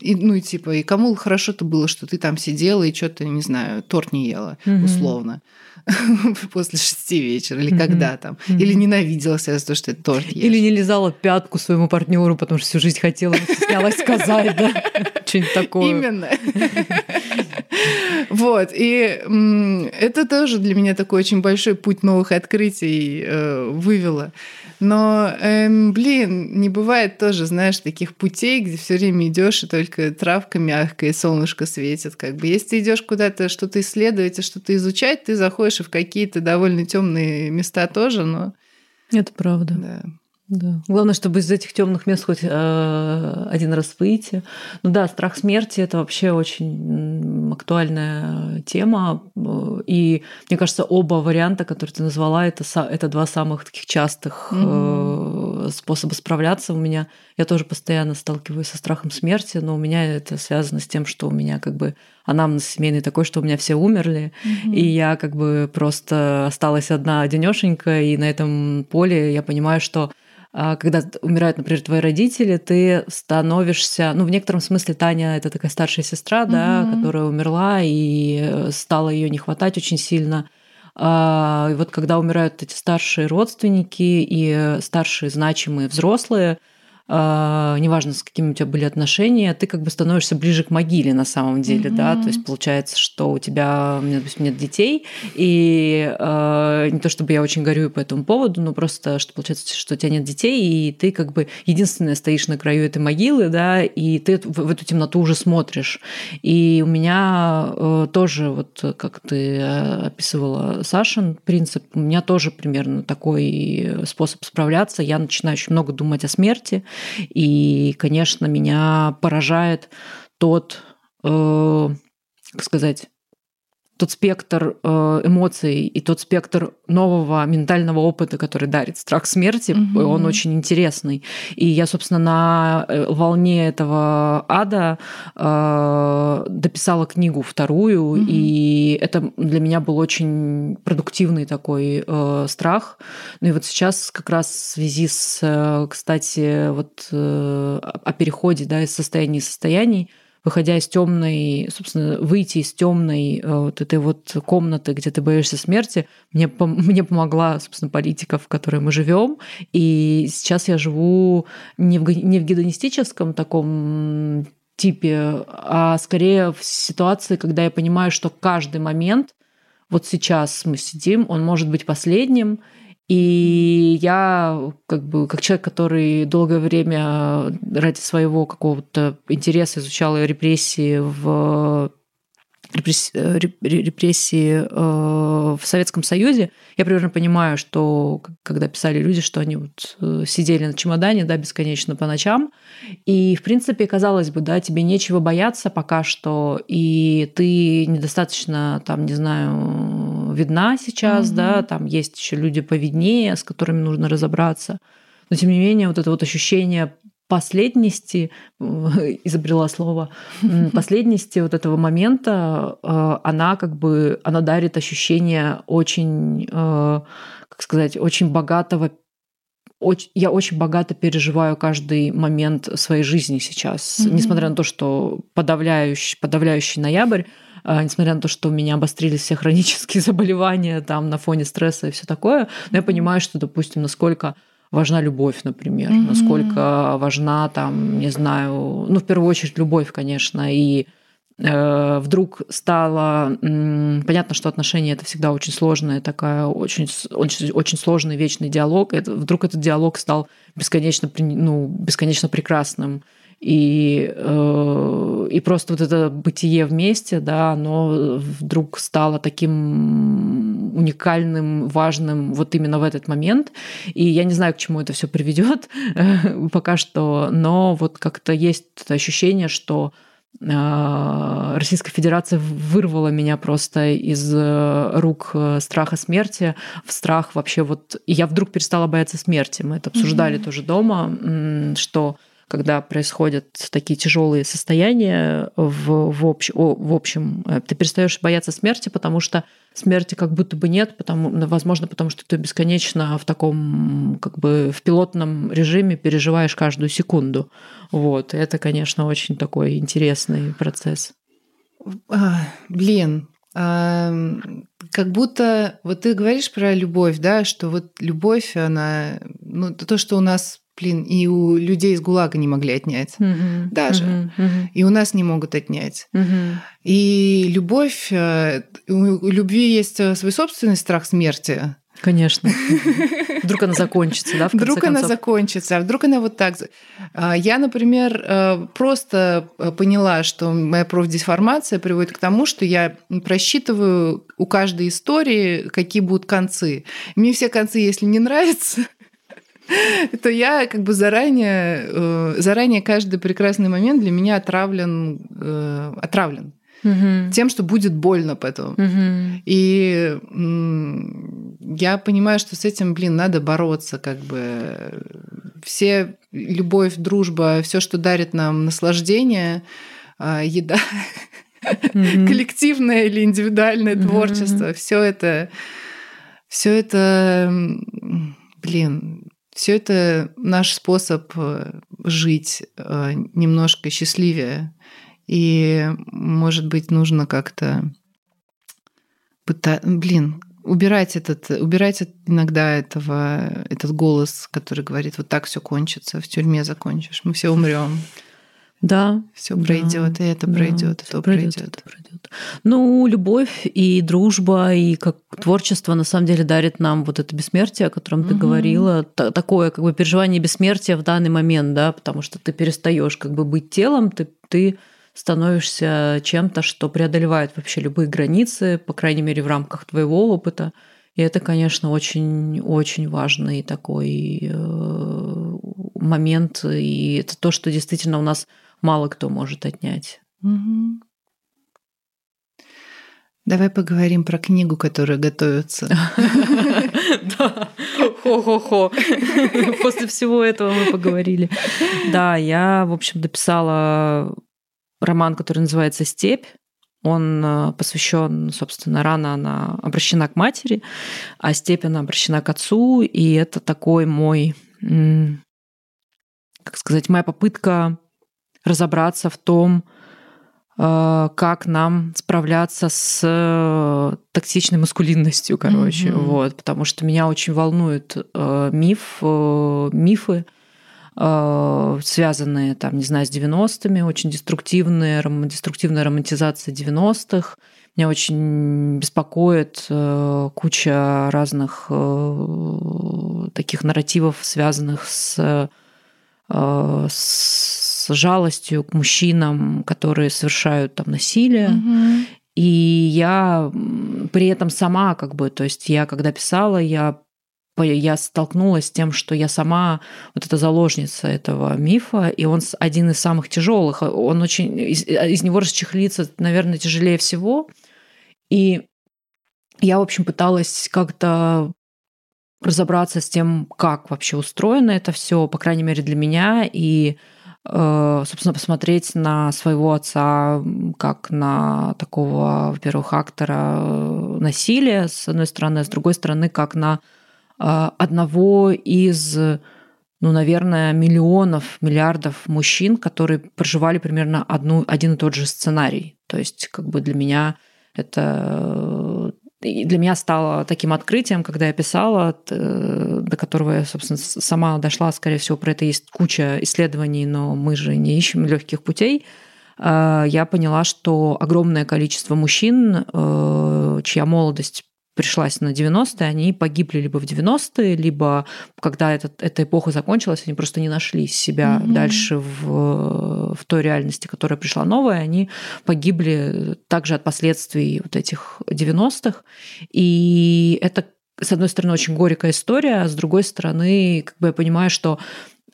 и ну и типа и кому хорошо-то было, что ты там сидела и что-то не знаю торт не ела mm-hmm. условно после шести вечера или mm-hmm. когда там, mm-hmm. или ненавидела себя за то, что это торт ешь. Или не лизала пятку своему партнеру, потому что всю жизнь хотела, стеснялась сказать, да, что-нибудь такое. Именно. Вот, и это тоже для меня такой очень большой путь новых открытий э, вывело. Но, эм, блин, не бывает тоже, знаешь, таких путей, где все время идешь и только травка мягкая, и солнышко светит. Как бы, если ты идешь куда-то что-то исследовать и что-то изучать, ты заходишь и в какие-то довольно темные места тоже, но это правда. Да. Да. Главное, чтобы из этих темных мест хоть э, один раз выйти. Ну да, страх смерти это вообще очень актуальная тема. И мне кажется, оба варианта, которые ты назвала, это, это два самых таких частых mm-hmm. способа справляться у меня. Я тоже постоянно сталкиваюсь со страхом смерти, но у меня это связано с тем, что у меня как бы анамнез семейный такой, что у меня все умерли, mm-hmm. и я как бы просто осталась одна одинешенька, и на этом поле я понимаю, что когда умирают, например, твои родители, ты становишься, ну, в некотором смысле Таня это такая старшая сестра, угу. да, которая умерла, и э, стало ее не хватать очень сильно. А, и вот когда умирают эти старшие родственники и старшие значимые взрослые, неважно, с какими у тебя были отношения, ты как бы становишься ближе к могиле на самом деле, mm-hmm. да, то есть получается, что у тебя, допустим, нет детей, и uh, не то чтобы я очень горюю по этому поводу, но просто, что получается, что у тебя нет детей, и ты как бы единственная стоишь на краю этой могилы, да, и ты в, в эту темноту уже смотришь. И у меня uh, тоже, вот как ты описывала Сашин принцип, у меня тоже примерно такой способ справляться. Я начинаю очень много думать о смерти, и, конечно, меня поражает тот, э, как сказать, тот спектр э, эмоций и тот спектр нового ментального опыта, который дарит страх смерти, mm-hmm. он очень интересный. И я, собственно, на э, волне этого ада э, дописала книгу вторую, mm-hmm. и это для меня был очень продуктивный такой э, страх. Ну и вот сейчас как раз в связи с, кстати, вот э, о переходе да, из состояния состояний, выходя из темной, собственно, выйти из темной э, вот этой вот комнаты, где ты боишься смерти, мне, мне помогла, собственно, политика, в которой мы живем. И сейчас я живу не в, не в гедонистическом таком типе, а скорее в ситуации, когда я понимаю, что каждый момент, вот сейчас мы сидим, он может быть последним, и я, как бы, как человек, который долгое время ради своего какого-то интереса изучал репрессии в репрессии э, в Советском Союзе, я примерно понимаю, что когда писали люди, что они вот э, сидели на чемодане, да, бесконечно по ночам, и, в принципе, казалось бы, да, тебе нечего бояться пока что, и ты недостаточно, там, не знаю, видна сейчас, угу. да, там есть еще люди повиднее, с которыми нужно разобраться. Но, тем не менее, вот это вот ощущение последности, изобрела слово, последности вот этого момента, э, она как бы, она дарит ощущение очень, э, как сказать, очень богатого очень, я очень богато переживаю каждый момент своей жизни сейчас, mm-hmm. несмотря на то, что подавляющий, подавляющий ноябрь, э, несмотря на то, что у меня обострились все хронические заболевания там на фоне стресса и все такое, но я понимаю, что, допустим, насколько важна любовь, например, mm-hmm. насколько важна там, не знаю, ну, в первую очередь любовь, конечно, и э, вдруг стало м, понятно, что отношения это всегда очень сложная такая, очень, очень, очень сложный вечный диалог. Это, вдруг этот диалог стал бесконечно, ну, бесконечно прекрасным. И, э, и просто вот это бытие вместе, да, оно вдруг стало таким уникальным, важным вот именно в этот момент. И я не знаю, к чему это все приведет пока что, но вот как-то есть ощущение, что а, Российская Федерация вырвала меня просто из э, рук э, страха смерти в страх вообще вот... И я вдруг перестала бояться смерти. Мы это обсуждали mm-hmm. тоже дома, что когда происходят такие тяжелые состояния в, в, общ, о, в общем, э, ты перестаешь бояться смерти, потому что смерти как будто бы нет, потому, ну, возможно, потому что ты бесконечно в таком, как бы в пилотном режиме переживаешь каждую секунду. Вот. Это, конечно, очень такой интересный процесс. А, блин, а, как будто вот ты говоришь про любовь, да, что вот любовь, она, ну, то, что у нас блин, и у людей из ГУЛАГа не могли отнять mm-hmm. даже. Mm-hmm. И у нас не могут отнять. Mm-hmm. И любовь, э, у любви есть э, свой собственный страх смерти. Конечно. Вдруг она закончится, да? вдруг концов? она закончится, а вдруг она вот так. А, я, например, э, просто поняла, что моя профдеформация приводит к тому, что я просчитываю у каждой истории, какие будут концы. Мне все концы, если не нравятся, то я как бы заранее, э, заранее каждый прекрасный момент для меня отравлен, э, отравлен угу. тем, что будет больно потом. Угу. И я понимаю, что с этим, блин, надо бороться, как бы все любовь, дружба, все, что дарит нам наслаждение, а, еда, mm коллективное или индивидуальное mm творчество, все это, все это, блин, все это наш способ э, жить э, немножко счастливее. И, может быть, нужно как-то пытаться... Блин, убирать этот, убирать иногда этого, этот голос, который говорит, вот так все кончится, в тюрьме закончишь, мы все умрем. Да. Все пройдет, да, и это пройдет, и то пройдет. пройдет. пройдет. Ну, любовь и дружба, и как творчество на самом деле дарит нам вот это бессмертие, о котором угу. ты говорила. Такое как бы переживание бессмертия в данный момент, да, потому что ты перестаешь как бы быть телом, ты, ты становишься чем-то, что преодолевает вообще любые границы, по крайней мере, в рамках твоего опыта. И это, конечно, очень-очень важный такой э, момент. И это то, что действительно у нас мало кто может отнять. Угу. Давай поговорим про книгу, которая готовится. Да, хо-хо-хо. После всего этого мы поговорили. Да, я, в общем, дописала роман, который называется «Степь». Он э, посвящен, собственно, рано она обращена к матери, а степь она обращена к отцу. И это такой мой, как сказать, моя попытка разобраться в том, э, как нам справляться с э, токсичной маскулинностью, короче, mm-hmm. вот, потому что меня очень волнует э, миф, мифы, связанные, там, не знаю, с 90-ми, очень деструктивные, деструктивная романтизация 90-х. Меня очень беспокоит куча разных таких нарративов, связанных с, с с жалостью к мужчинам, которые совершают там насилие. Угу. И я при этом сама как бы, то есть я когда писала, я я столкнулась с тем, что я сама вот эта заложница этого мифа, и он один из самых тяжелых. Он очень из, из него расчехлиться, наверное, тяжелее всего. И я, в общем, пыталась как-то разобраться с тем, как вообще устроено это все, по крайней мере, для меня, и собственно, посмотреть на своего отца как на такого, во-первых, актора э, насилия, с одной стороны, а с другой стороны, как на э, одного из, ну, наверное, миллионов, миллиардов мужчин, которые проживали примерно одну, один и тот же сценарий. То есть, как бы для меня это и для меня стало таким открытием, когда я писала, э, до которого я, собственно, сама дошла, скорее всего, про это есть куча исследований, но мы же не ищем легких путей. Э, я поняла, что огромное количество мужчин, э, чья молодость пришлась на 90-е, они погибли либо в 90-е, либо когда этот, эта эпоха закончилась, они просто не нашли себя mm-hmm. дальше в, в той реальности, которая пришла новая, они погибли также от последствий вот этих 90-х. И это, с одной стороны, очень горькая история, а с другой стороны, как бы я понимаю, что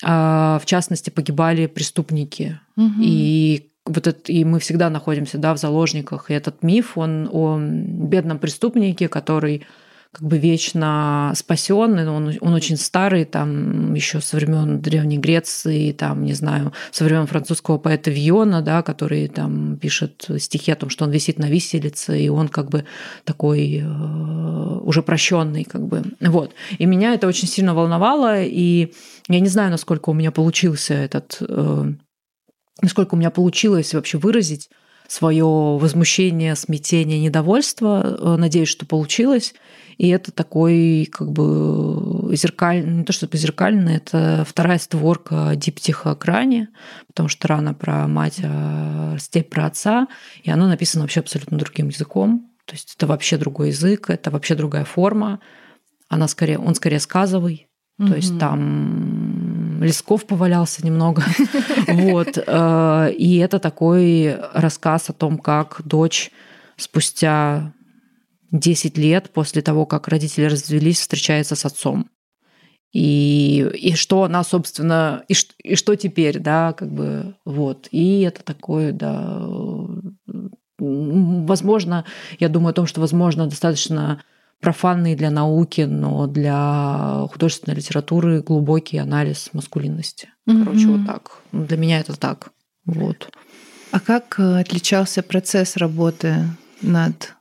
а, в частности погибали преступники. Mm-hmm. И вот это, и мы всегда находимся да, в заложниках. И этот миф, он о бедном преступнике, который как бы вечно спасен, он, он очень старый, там еще со времен Древней Греции, там, не знаю, со времен французского поэта Виона, да, который там пишет стихи о том, что он висит на виселице, и он как бы такой э, уже прощенный, как бы. Вот. И меня это очень сильно волновало, и я не знаю, насколько у меня получился этот э, насколько у меня получилось вообще выразить свое возмущение, смятение, недовольство. Э, надеюсь, что получилось. И это такой как бы зеркальный, не то чтобы зеркальный, это вторая створка диптиха Крани, потому что рано про мать, а степь про отца, и оно написано вообще абсолютно другим языком. То есть это вообще другой язык, это вообще другая форма. Она скорее, он скорее сказовый. Mm-hmm. То есть там лесков повалялся немного. Вот. Э, и это такой рассказ о том, как дочь спустя 10 лет после того, как родители развелись, встречается с отцом. И, и что она, собственно, и, и что теперь, да, как бы, вот. И это такое, да, возможно, я думаю о том, что, возможно, достаточно профанный для науки, но для художественной литературы глубокий анализ маскулинности. Mm-hmm. Короче, вот так. Ну, для меня это так. Вот. А как э, отличался процесс работы над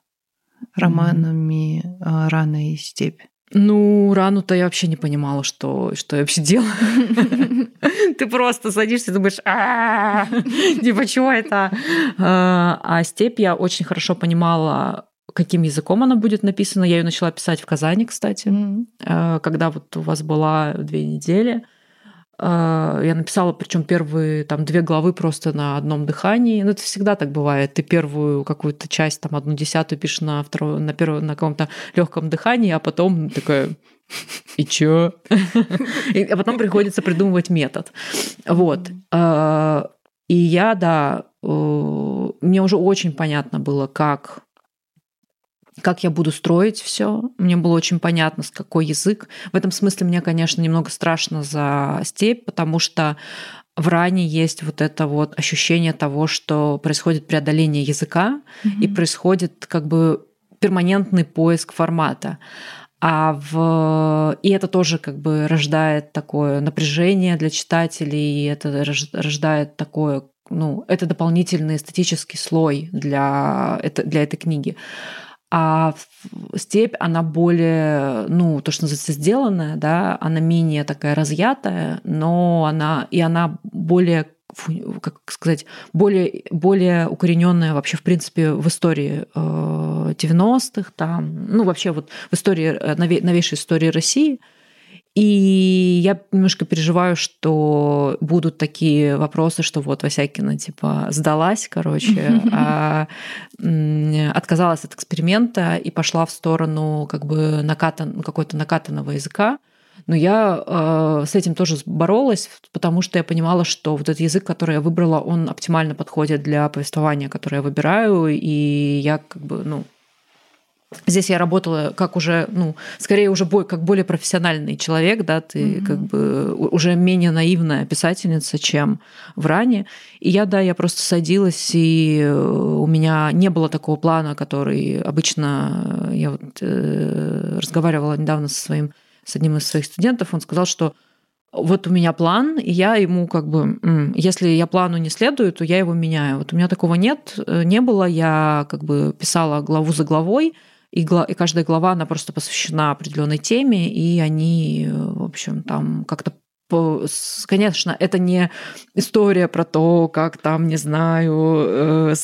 романами mm-hmm. «Рана и степь»? Ну, рану-то я вообще не понимала, что, что я вообще делаю. Ты просто садишься и думаешь, типа, чего это? А, а степь я очень хорошо понимала каким языком она будет написана. Я ее начала писать в Казани, кстати, mm-hmm. когда вот у вас была две недели. Э, я написала, причем первые там две главы просто на одном дыхании. Ну, это всегда так бывает. Ты первую какую-то часть, там одну десятую пишешь на вторую, на первую, на каком-то легком дыхании, а потом такая и чё? А потом приходится придумывать метод. Вот. Э, и я, да, мне уже очень понятно было, как как я буду строить все. Мне было очень понятно, с какой язык. В этом смысле мне, конечно, немного страшно за степь, потому что в ране есть вот это вот ощущение того, что происходит преодоление языка mm-hmm. и происходит как бы перманентный поиск формата. А в... И это тоже как бы рождает такое напряжение для читателей, и это рождает такое, ну, это дополнительный эстетический слой для, это, для этой книги. А степь, она более, ну, то, что называется, сделанная, да, она менее такая разъятая, но она, и она более как сказать, более, более укорененная вообще, в принципе, в истории 90-х, э, там, ну, вообще вот в истории, э, новейшей истории России – и я немножко переживаю, что будут такие вопросы, что вот Васякина типа сдалась, короче, а отказалась от эксперимента и пошла в сторону как бы накатан, какой-то накатанного языка. Но я э, с этим тоже боролась, потому что я понимала, что вот этот язык, который я выбрала, он оптимально подходит для повествования, которое я выбираю, и я как бы, ну, Здесь я работала как уже, ну, скорее уже бой, как более профессиональный человек, да, ты mm-hmm. как бы уже менее наивная писательница, чем в ране. И я, да, я просто садилась, и э, у меня не было такого плана, который обычно я вот э, разговаривала недавно со своим, с одним из своих студентов, он сказал, что вот у меня план, и я ему как бы, если я плану не следую, то я его меняю. Вот у меня такого нет, э, не было. Я как бы писала главу за главой, и, гла- и каждая глава, она просто посвящена определенной теме, и они, в общем, там как-то Конечно, это не история про то, как там, не знаю, э,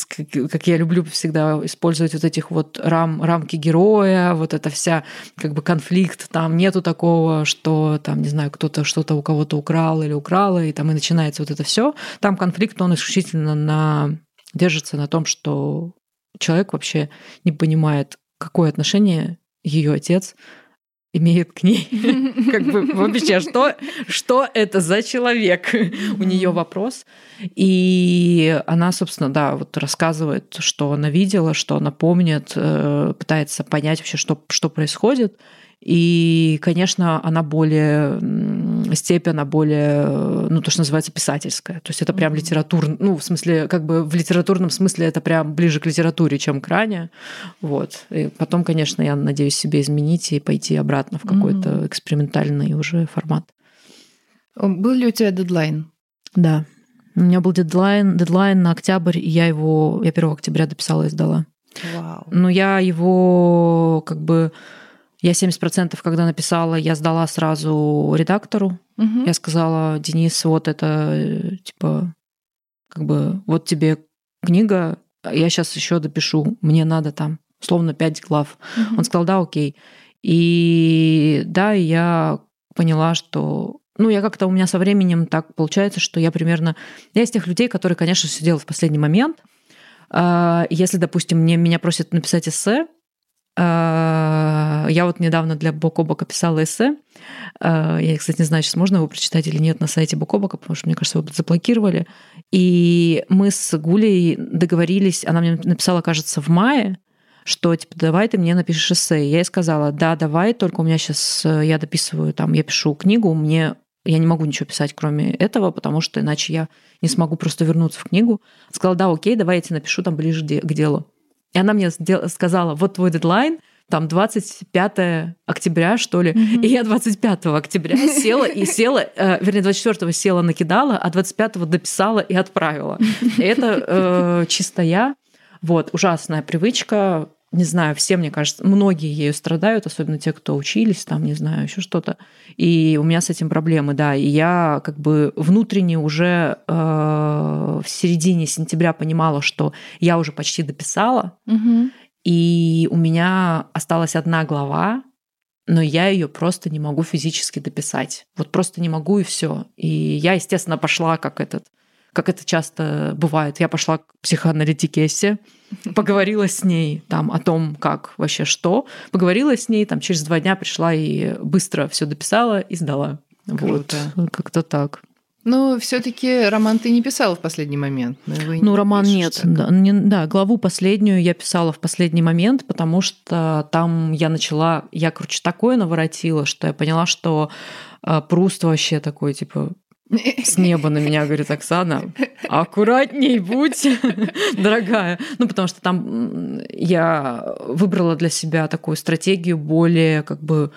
как я люблю всегда использовать вот этих вот рам, рамки героя, вот это вся как бы конфликт. Там нету такого, что там, не знаю, кто-то что-то у кого-то украл или украла, и там и начинается вот это все. Там конфликт, он исключительно на держится на том, что человек вообще не понимает, какое отношение ее отец имеет к ней. Как бы вообще, что, что это за человек? У нее вопрос. И она, собственно, да, вот рассказывает, что она видела, что она помнит, э, пытается понять вообще, что, что происходит. И, конечно, она более степень, она более, ну, то, что называется, писательская. То есть это прям литератур, ну, в смысле, как бы в литературном смысле это прям ближе к литературе, чем к ране. Вот. И потом, конечно, я надеюсь себе изменить и пойти обратно в какой-то экспериментальный уже формат. Был ли у тебя дедлайн? Да. У меня был дедлайн, дедлайн на октябрь, и я его, я 1 октября дописала и сдала. Вау. Но я его как бы я 70% когда написала, я сдала сразу редактору. Мгм. Я сказала, Денис, вот это типа как бы вот тебе книга, а я сейчас еще допишу, мне надо там условно 5 глав. Мгм. Он сказал, да, окей. И да, я поняла, что ну, я как-то у меня со временем так получается, что я примерно... Я из тех людей, которые, конечно, все делают в последний момент. А, Если, допустим, мне, меня просят написать эссе, я вот недавно для Бок о Бока писала эссе. А, Я, кстати, не знаю, сейчас можно его прочитать или нет на сайте Бок о Бока, потому что, мне кажется, его заблокировали. И мы с Гулей договорились, она мне написала, кажется, в мае, что типа давай ты мне напишешь эссе. Я ей сказала, да, давай, только у меня сейчас я дописываю, там, я пишу книгу, мне я не могу ничего писать, кроме этого, потому что иначе я не смогу просто вернуться в книгу. Сказала, да, окей, давай я тебе напишу там ближе к делу. И она мне сказала, вот твой дедлайн, там 25 октября, что ли. Мгм. И я 25 октября села и села, э, вернее, 24 села, накидала, а 25 дописала и отправила. И это э, чисто я. Вот, ужасная привычка. Не знаю, все, мне кажется, многие ею страдают, особенно те, кто учились, там, не знаю, еще что-то. И у меня с этим проблемы, да. И я как бы внутренне уже э, в середине сентября понимала, что я уже почти дописала, Мгм. и у меня осталась одна глава, но я ее просто не могу физически дописать. Вот просто не могу и все. И я, естественно, пошла как этот как это часто бывает. Я пошла к психоаналитике Эссе, поговорила с ней там о том, как вообще что. Поговорила с ней, там через два дня пришла и быстро все дописала и сдала. Круто. Вот, как-то так. Ну, все-таки роман ты не писала в последний момент. но Ну, роман нет. так. Да, не- да, главу последнюю я писала в последний момент, потому что там я начала, я, короче, такое наворотила, что я поняла, что э, Пруст вообще такой, типа, с неба на меня говорит Оксана, аккуратней будь, дорогая. Ну, потому что там я выбрала для себя такую стратегию более как бы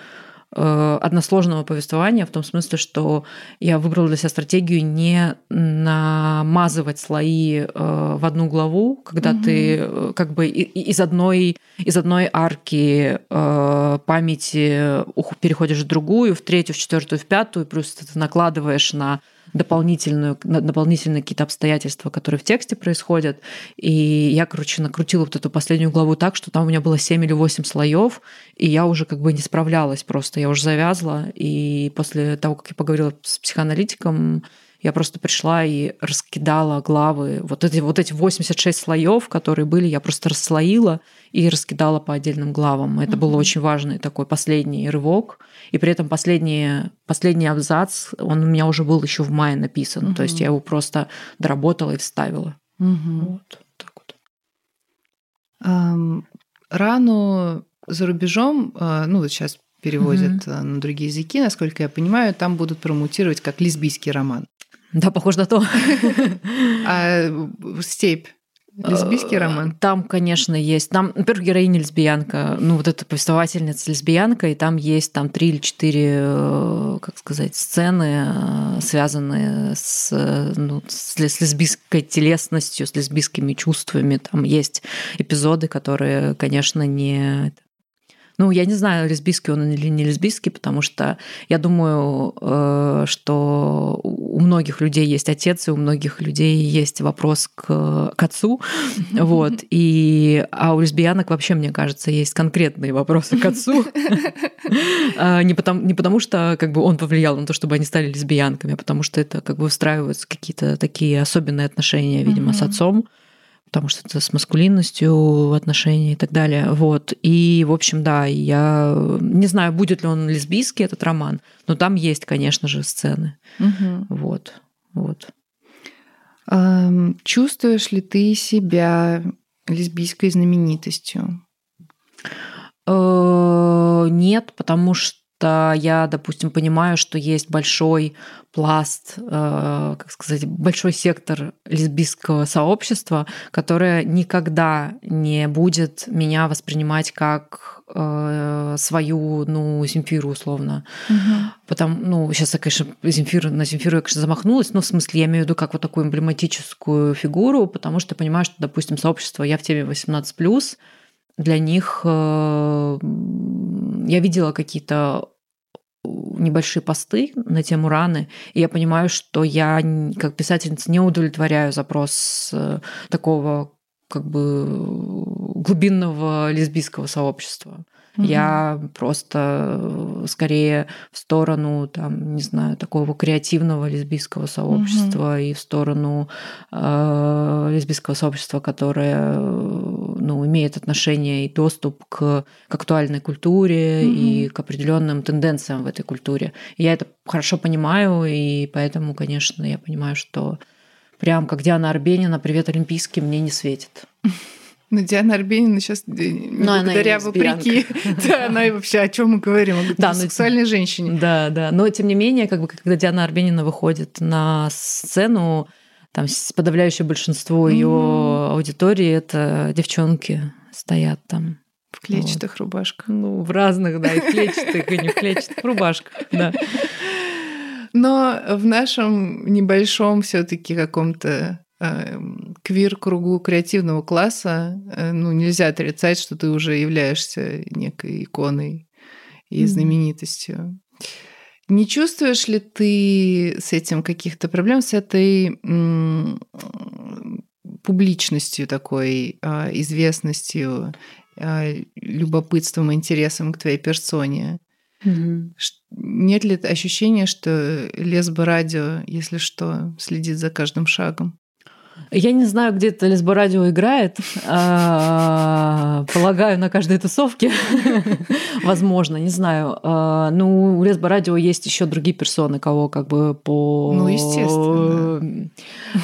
односложного повествования, в том смысле, что я выбрала для себя стратегию не намазывать слои э, в одну главу, когда Мгм. ты э, как бы из одной, из одной арки э, памяти переходишь в другую, в третью, в четвертую, в пятую, плюс ты накладываешь на дополнительную, дополнительные какие-то обстоятельства, которые в тексте происходят. И я, короче, накрутила вот эту последнюю главу так, что там у меня было 7 или 8 слоев, и я уже как бы не справлялась просто. Я уже завязла, и после того, как я поговорила с психоаналитиком, я просто пришла и раскидала главы. Вот эти, вот эти 86 слоев, которые были, я просто расслоила и раскидала по отдельным главам. Это был Мгм. очень важный такой последний рывок. И при этом последний, последний абзац, он у меня уже был еще в мае написан. То есть я его просто доработала и вставила. Мгм. Вот так вот. Ам, Рану за рубежом, а, ну вот сейчас переводят а, на другие языки, насколько я понимаю, там будут промутировать как лесбийский роман. Да, похоже на то. А степь лесбийский Э, роман. Там, конечно, есть. Там, во-первых, героиня лесбиянка, ну вот эта повествовательница лесбиянка, и там есть там три или четыре, э, как сказать, сцены, э, связанные с, ну, с лесбийской телесностью, с лесбийскими чувствами. Там есть эпизоды, которые, конечно, не ну, я не знаю, лесбийский он или не лесбийский, потому что я думаю, э, что у многих людей есть отец, и у многих людей есть вопрос к, к отцу. Вот. И, а у лесбиянок вообще, мне кажется, есть конкретные вопросы к отцу. А, Не потому, не потому, что как бы он повлиял на то, чтобы они стали лесбиянками, а потому что это как бы устраиваются какие-то такие особенные отношения, видимо, с отцом. Потому что это с маскулинностью в отношении и так далее. Вот. И, в общем, да, я не знаю, будет ли он лесбийский, этот роман, но там есть, конечно же, сцены. Мгм. Вот. Вот. Ам, Чувствуешь ли ты себя лесбийской знаменитостью? Э, Нет, потому что я, допустим, понимаю, что есть большой пласт, э, как сказать, большой сектор лесбийского сообщества, которое никогда не будет меня воспринимать как э, свою, ну, Земфиру условно. Потому, ну, сейчас я, конечно, Земфир, на Земфиру я, конечно, замахнулась, но в смысле я имею в виду как вот такую эмблематическую фигуру, потому что понимаю, что, допустим, сообщество «Я в теме 18+,» для них э, я видела какие-то небольшие посты на тему раны, и я понимаю, что я как писательница не удовлетворяю запрос э, такого как бы глубинного лесбийского сообщества. Мгм. Я просто э, скорее в сторону, там, не знаю, такого креативного лесбийского сообщества и в сторону э, лесбийского сообщества, которое э, ну, имеет отношение и доступ к, к актуальной культуре и к определенным тенденциям в этой культуре. И я это хорошо понимаю, и поэтому, конечно, я понимаю, что прям как Диана Арбенина «Привет, Олимпийский» мне не светит. Ну, Диана Арбенина сейчас, она и благодаря лесбиянка. вопреки, да, она и вообще о чем мы говорим? О Да, но- сексуальной женщине. Да, да. Но тем не менее, как бы, когда Диана Арбенина выходит на сцену, там подавляющее большинство ее Мгм. аудитории это девчонки стоят там. В клетчатых рубашках. Ну, в разных, да, и в клетчатых, и не в клетчатых рубашках, да. Но в нашем небольшом все-таки каком-то квир-кругу креативного класса, э, ну, нельзя отрицать, что ты уже являешься некой иконой и знаменитостью. Не чувствуешь ли ты с этим каких-то проблем, с этой публичностью такой, а, известностью, а, любопытством, интересом к твоей персоне? Ш- Нет ли ощущения, что лесбо-радио, если что, следит за каждым шагом? Я не знаю, где это лесборадио играет. А, Полагаю, на каждой тусовке. Возможно, не знаю. А, Ну, у лесборадио есть еще другие персоны, кого как бы по... Ну, естественно.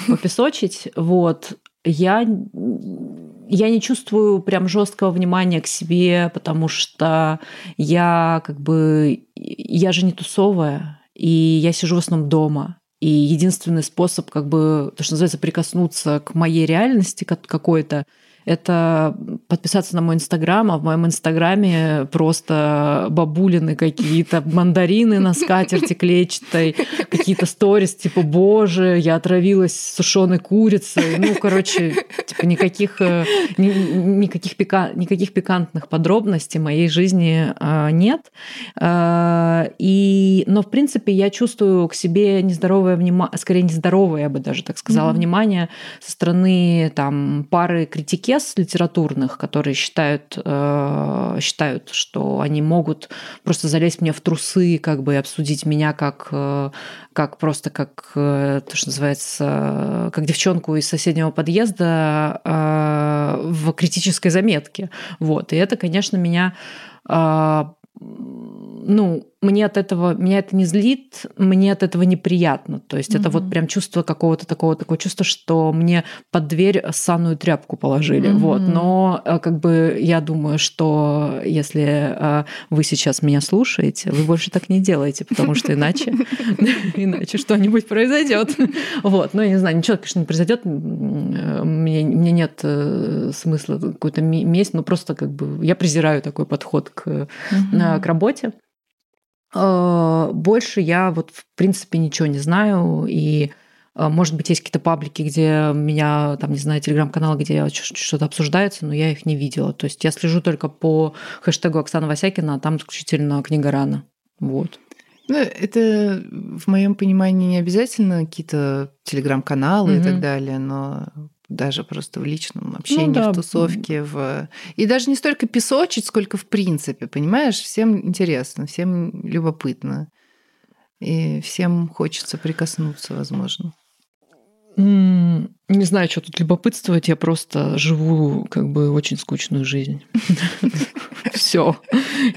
Попесочить. Вот. Я я не чувствую прям жесткого внимания к себе, потому что я как бы я же не тусовая, и я сижу в основном дома. И единственный способ, как бы, то, что называется, прикоснуться к моей реальности как- какой-то, это подписаться на мой инстаграм, а в моем инстаграме просто бабулины какие-то, мандарины на скатерти клетчатой, какие-то сторис, типа, боже, я отравилась сушеной курицей. Ну, короче, типа, никаких, э, ни- никаких, пика- никаких пикантных подробностей моей жизни а, нет. А, И, но, в принципе, я чувствую к себе нездоровое внимание, скорее нездоровое, я бы даже так сказала, Мгм. внимание со стороны там, пары критикес литературных, которые считают, э, считают, что они могут просто залезть мне в трусы как бы, и обсудить меня как, э, как просто как, э, то, что называется, как девчонку из соседнего подъезда в критической заметке. Вот. И это, конечно, меня ну, мне от этого, меня это не злит, мне от этого неприятно. То есть это вот прям чувство какого-то такого, такое чувство, что мне под дверь санную тряпку положили. Мгм. Вот. Но э, как бы я думаю, что если э, вы сейчас меня слушаете, вы больше так не делаете, потому что иначе, иначе что-нибудь произойдет. Вот. Ну, я не знаю, ничего, конечно, не произойдет. Мне, мне нет э, смысла какой-то ме- месть, но просто как бы я презираю такой подход к э, к работе. Э, Больше я вот в принципе ничего не знаю и э, может быть, есть какие-то паблики, где меня, там, не знаю, телеграм-канал, где что-то обсуждается, но я их не видела. То есть я слежу только по хэштегу Оксана Васякина, а там исключительно книга рана. Вот. Ну, это в моем понимании не обязательно какие-то телеграм-каналы и так далее, но даже просто в личном общении, Ну да. в тусовке, в... И даже не столько песочить, сколько в принципе, понимаешь? Всем интересно, всем любопытно. И всем хочется прикоснуться, возможно. Не знаю, что тут любопытствовать, я просто живу как бы очень скучную жизнь. Все.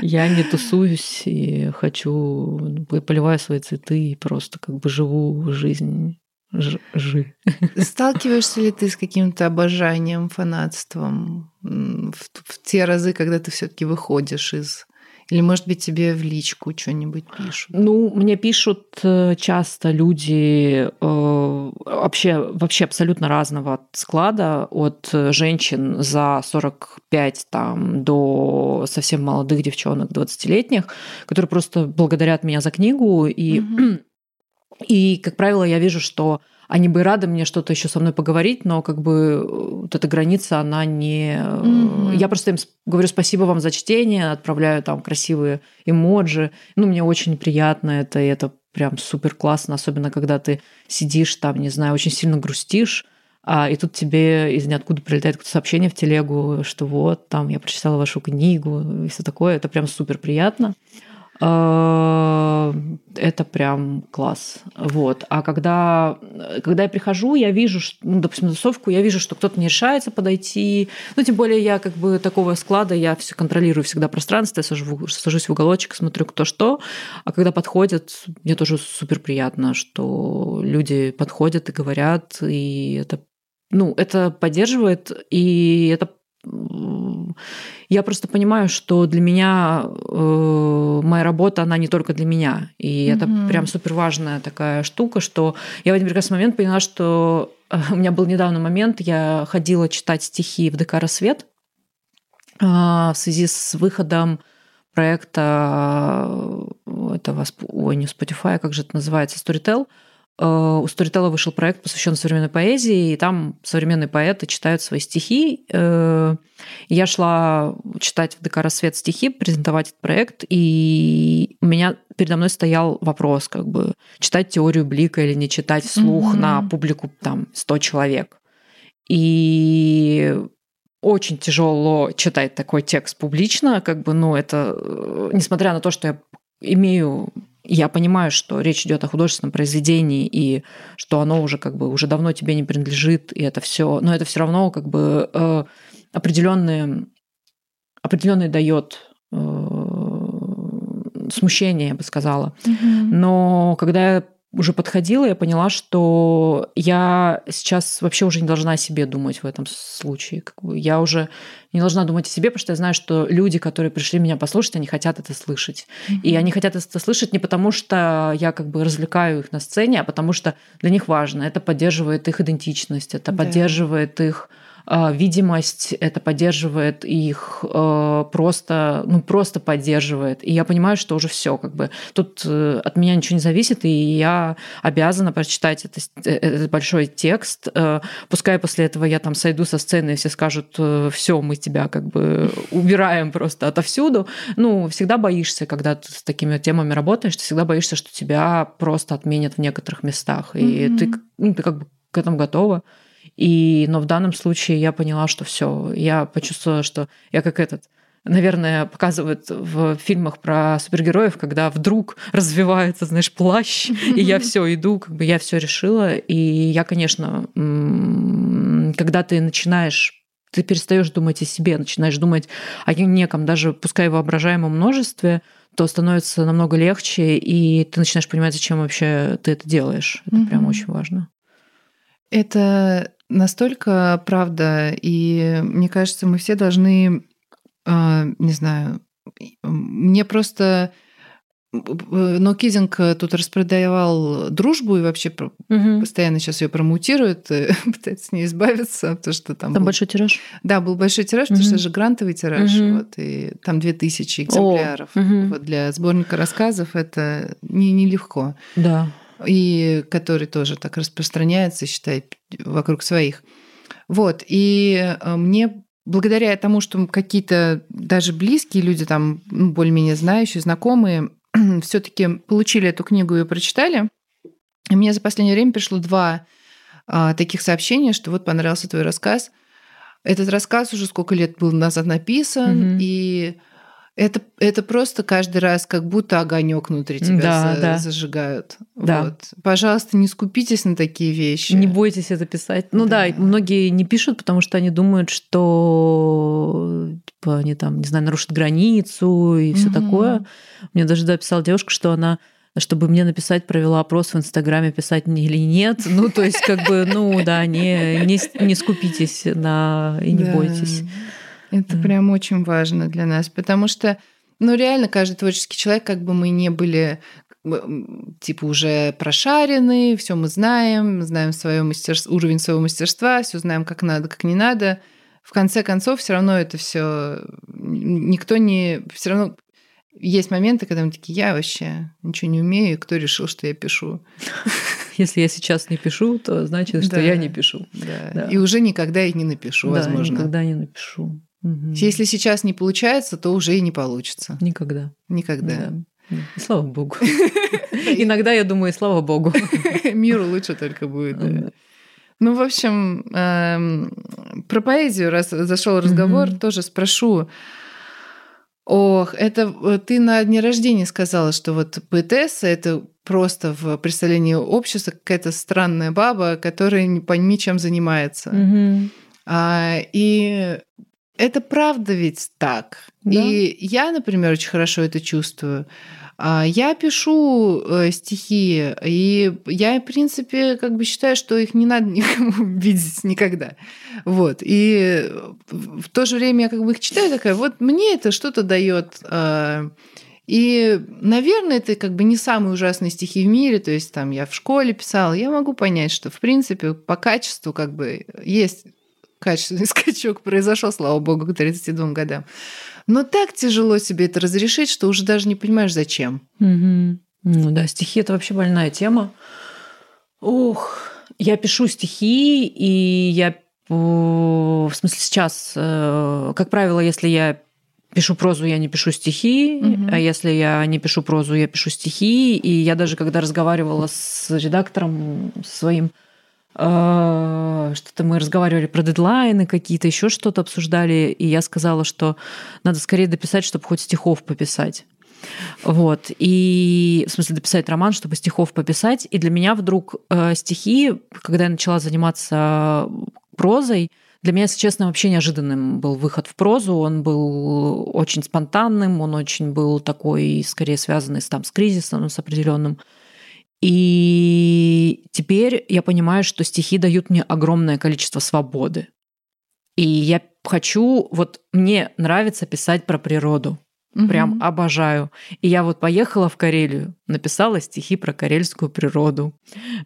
Я не тусуюсь и хочу, поливаю свои цветы и просто как бы живу жизнь жи. Сталкиваешься ли ты с каким-то обожанием, фанатством в, в те разы, когда ты все-таки выходишь из или, может быть, тебе в личку что-нибудь пишут? Ну, мне пишут э, часто люди э, вообще, вообще абсолютно разного склада, от женщин за 45 там, до совсем молодых девчонок, 20-летних, которые просто благодарят меня за книгу. И, угу. И, как правило, я вижу, что они бы рады мне что-то еще со мной поговорить, но как бы вот эта граница, она не... Mm-hmm. Я просто им говорю спасибо вам за чтение, отправляю там красивые эмоджи. Ну, мне очень приятно это, и это прям супер классно, особенно когда ты сидишь там, не знаю, очень сильно грустишь, а, и тут тебе из ниоткуда прилетает какое-то сообщение в телегу, что вот, там, я прочитала вашу книгу и все такое. Это прям супер приятно. Э, это прям класс. Вот. А когда, когда я прихожу, я вижу, что, ну, допустим, на тусовку, я вижу, что кто-то не решается подойти. Ну, тем более я как бы такого склада, я все контролирую всегда пространство, я сажу, сажусь в уголочек, смотрю, кто что. А когда подходят, мне тоже супер приятно, что люди подходят и говорят, и это ну, это поддерживает, и это я просто понимаю, что для меня э, моя работа, она не только для меня. И mm-hmm. это прям супер важная такая штука, что я в один прекрасный момент поняла, что э, у меня был недавно момент, я ходила читать стихи в ДК «Рассвет» э, в связи с выходом проекта э, этого, ой, не Spotify, а как же это называется, Storytel – Э, у Storytel вышел проект, посвященный современной поэзии, и там современные поэты читают свои стихи. Э, я шла читать в ДК «Рассвет» стихи, презентовать этот проект, и у меня передо мной стоял вопрос, как бы, читать теорию Блика или не читать вслух mm-hmm. на публику там 100 человек. И очень тяжело читать такой текст публично, как бы, ну, это, э, несмотря на то, что я имею я понимаю, что речь идет о художественном произведении и что оно уже как бы уже давно тебе не принадлежит, и это все, но это все равно как бы э, определенные, определенные дает э, смущение, я бы сказала. Mm-hmm. Но когда я уже подходила, я поняла, что я сейчас вообще уже не должна о себе думать в этом случае. Я уже не должна думать о себе, потому что я знаю, что люди, которые пришли меня послушать, они хотят это слышать. Mm-hmm. И они хотят это слышать не потому, что я как бы развлекаю их на сцене, а потому что для них важно. Это поддерживает их идентичность, это да. поддерживает их видимость, это поддерживает их а, просто, ну просто поддерживает. И я понимаю, что уже все, как бы тут э, от меня ничего не зависит, и я обязана прочитать это, э, этот большой текст. Э, пускай после этого я там сойду со сцены, и все скажут, все, мы тебя как бы убираем просто отовсюду. Ну, всегда боишься, когда ты с такими темами работаешь, ты всегда боишься, что тебя просто отменят в некоторых местах. И mm-hmm. ты, ну, ты как бы к этому готова. И, но в данном случае я поняла, что все, я почувствовала, что я как этот наверное, показывают в фильмах про супергероев, когда вдруг развивается, знаешь, плащ, и я все иду, как бы я все решила. И я, конечно, когда ты начинаешь ты перестаешь думать о себе, начинаешь думать о неком, даже пускай воображаемом множестве, то становится намного легче, и ты начинаешь понимать, зачем вообще ты это делаешь. Это mm-hmm. прям очень важно. Это настолько правда, и мне кажется, мы все должны, а, не знаю, мне просто но Кизинг тут распродавал дружбу и вообще угу. постоянно сейчас ее промутирует, пытается с ней избавиться, потому что там... Там был... большой тираж? Да, был большой тираж, угу. потому что это же грантовый тираж, угу. вот, и там 2000 экземпляров. О, угу. Вот для сборника рассказов это не, нелегко. Да и который тоже так распространяется, считай, вокруг своих. Вот, и э, мне благодаря тому, что какие-то даже близкие люди, там ну, более-менее знающие, знакомые, все таки получили эту книгу и прочитали, и мне за последнее время пришло два а, таких сообщения, что вот понравился твой рассказ. Этот рассказ уже сколько лет был назад написан, mm-hmm. и Это, это просто каждый раз как будто огонек внутри тебя Да, за- да. зажигают. Да. Вот. Пожалуйста, не скупитесь на такие вещи. Не бойтесь это писать. Ну да, Да. многие не пишут, потому что они думают, что типа, они там, не знаю, нарушат границу и все Мгм. такое. Мне даже написала девушка, что она чтобы мне написать, провела опрос в Инстаграме, писать мне или нет. Ну, то есть, как бы, ну, да, не, не, не скупитесь на, и не Да. бойтесь. Это Да. прям очень важно для нас, потому что, ну, реально, каждый творческий человек, как бы мы не были типа уже прошарены, все мы знаем, знаем свое мастерство, уровень своего мастерства, все знаем, как надо, как не надо. В конце концов, все равно это все никто не, все равно есть моменты, когда мы такие, я вообще ничего не умею, и кто решил, что я пишу. Если я сейчас не пишу, то значит, что Да. я не пишу. Да. Да. И уже никогда и не напишу, Да, возможно. никогда не напишу. Мгм. Если сейчас не получается, то уже и не получится. Никогда. Никогда. Да. И слава богу. Иногда я думаю, слава богу. Миру лучше только будет. да. Ну, в общем, эм, про поэзию, раз зашел разговор, Мгм. тоже спрошу. Ох, это э, ты на дне рождения сказала, что вот поэтесса это просто в представлении общества какая-то странная баба, которая не пойми, чем занимается. Мгм. А, и это правда ведь так. Да. И я, например, очень хорошо это чувствую. А, Я пишу э, стихи, и я, в принципе, как бы считаю, что их не надо никому видеть никогда. Вот. И в то же время я как бы их читаю, такая, вот мне это что-то дает. И, наверное, это как бы не самые ужасные стихи в мире, то есть там я в школе писала, я могу понять, что, в принципе, по качеству как бы есть качественный скачок произошел, слава богу, к 32 годам. Но так тяжело себе это разрешить, что уже даже не понимаешь, зачем. Мгм. Ну да, стихи это вообще больная тема. Ух, я пишу стихи, и я, о, в смысле, сейчас, э, как правило, если я пишу прозу, я не пишу стихи, Мгм. а если я не пишу прозу, я пишу стихи. И я даже когда разговаривала с редактором своим, э, что-то мы разговаривали про дедлайны какие-то, еще что-то обсуждали, и я сказала, что надо скорее дописать, чтобы хоть стихов пописать. Вот. И, в смысле, дописать роман, чтобы стихов пописать. И для меня вдруг э, стихи, когда я начала заниматься прозой, для меня, если честно, вообще неожиданным был выход в прозу. Он был очень спонтанным, он очень был такой, скорее связанный с, там, с кризисом, с определенным. И теперь я понимаю, что стихи дают мне огромное количество свободы. И я хочу, вот мне нравится писать про природу. Прям Мгм. обожаю. И я вот поехала в Карелию, написала стихи про карельскую природу,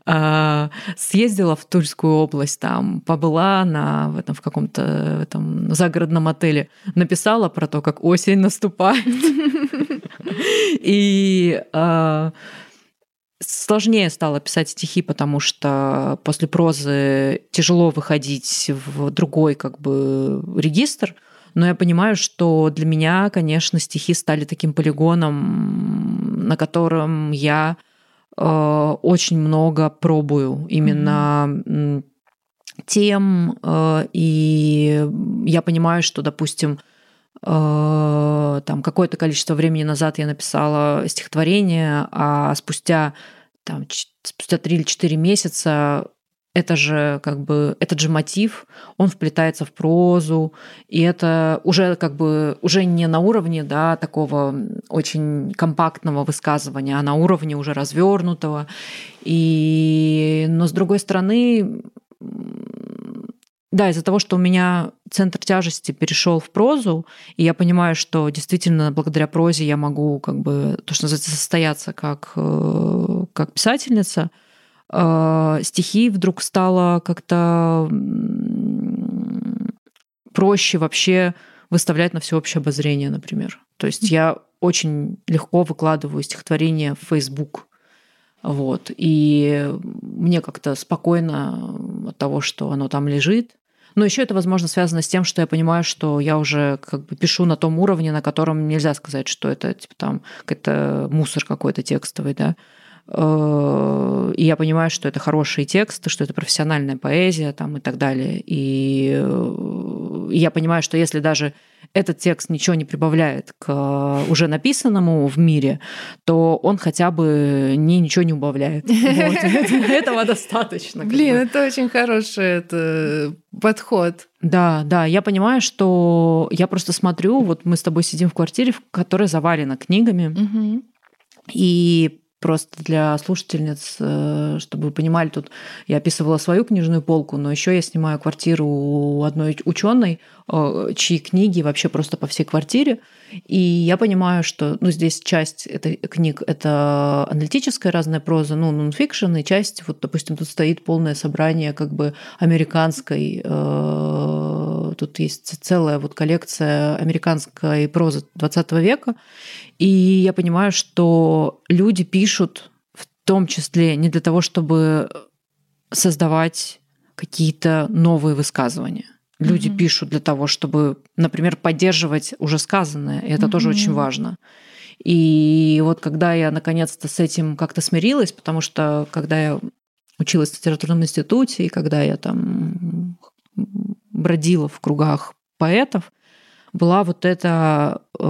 а, съездила в Тульскую область, там побыла на, в, этом, в каком-то в этом загородном отеле, написала про то, как осень наступает. И а, сложнее стало писать стихи, потому что после прозы тяжело выходить в другой как бы регистр. Но я понимаю, что для меня, конечно, стихи стали таким полигоном, на котором я э, очень много пробую именно м, тем, э, и я понимаю, что, допустим, э, там какое-то количество времени назад я написала стихотворение, а спустя там, спустя три или четыре месяца это же как бы этот же мотив, он вплетается в прозу, и это уже как бы уже не на уровне да, такого очень компактного высказывания, а на уровне уже развернутого. И... Но с другой стороны, да, из-за того, что у меня центр тяжести перешел в прозу, и я понимаю, что действительно благодаря прозе я могу как бы то, что называется, состояться как, э, как писательница, э, стихи вдруг стало как-то проще вообще выставлять на всеобщее обозрение, например. То есть я очень легко выкладываю стихотворение в Facebook. Вот. И мне как-то спокойно от того, что оно там лежит. Но еще это, возможно, связано с тем, что я понимаю, что я уже как бы пишу на том уровне, на котором нельзя сказать, что это типа там какой-то мусор какой-то текстовый, да. Э, И я понимаю, что это хорошие тексты, что это профессиональная поэзия там, и так далее. И э, я понимаю, что если даже этот текст ничего не прибавляет к э, уже написанному в мире, то он хотя бы ни, ничего не убавляет. Этого достаточно. Блин, это очень хороший подход. Да, да, я понимаю, что я просто смотрю, вот мы с тобой сидим в квартире, которая завалена книгами, и Просто для слушательниц, э, чтобы вы понимали, тут я описывала свою книжную полку, но еще я снимаю квартиру у одной ученой, чьи книги вообще просто по всей квартире. И я понимаю, что ну, здесь часть этой книг — это аналитическая разная проза, ну, нонфикшн, и часть, вот, допустим, тут стоит полное собрание как бы американской, э, тут есть целая вот коллекция американской прозы 20 века, и я понимаю, что люди пишут в том числе не для того, чтобы создавать какие-то новые высказывания. Люди mm-hmm. пишут для того, чтобы, например, поддерживать уже сказанное, и это mm-hmm. тоже очень важно. И вот когда я наконец-то с этим как-то смирилась, потому что когда я училась в литературном институте, и когда я там бродила в кругах поэтов, была вот эта э,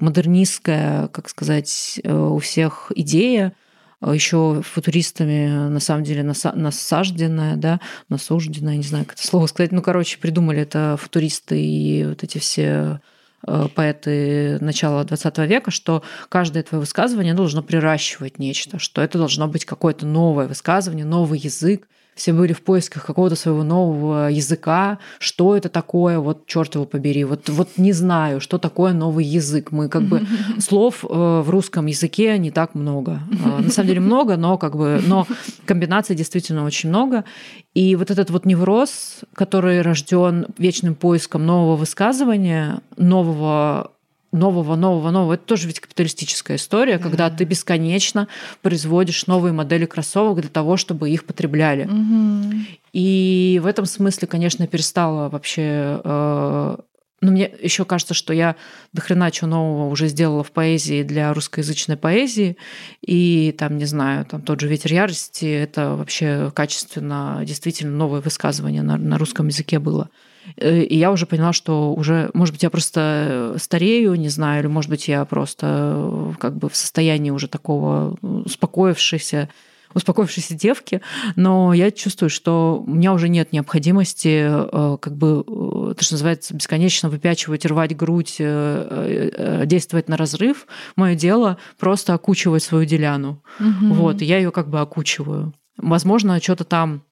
модернистская, как сказать, э, у всех идея, еще футуристами на самом деле насажденная, да, насужденная, не знаю, как это слово сказать. Ну, короче, придумали это футуристы и вот эти все поэты начала XX века, что каждое твое высказывание должно приращивать нечто, что это должно быть какое-то новое высказывание, новый язык, все были в поисках какого-то своего нового языка, что это такое, вот черт его побери, вот, вот не знаю, что такое новый язык. Мы как бы слов э, в русском языке не так много. А, на самом деле много, но как бы, но комбинаций действительно очень много. И вот этот вот невроз, который рожден вечным поиском нового высказывания, нового нового, нового, нового. Это тоже ведь капиталистическая история, да. когда ты бесконечно производишь новые модели кроссовок для того, чтобы их потребляли. Угу. И в этом смысле, конечно, перестала вообще э, но мне еще кажется, что я до хрена чего нового уже сделала в поэзии для русскоязычной поэзии. И там, не знаю, там тот же «Ветер ярости» — это вообще качественно, действительно новое высказывание на, на русском языке было. Э, и я уже поняла, что уже, может быть, я просто старею, не знаю, или, может быть, я просто э, как бы в состоянии уже такого успокоившейся успокоившейся девки, но я чувствую, что у меня уже нет необходимости э, как бы, то, что называется, бесконечно выпячивать, рвать грудь, действовать на разрыв. Мое дело просто окучивать свою деляну. Угу. Вот, и я ее как бы окучиваю. Возможно, что-то там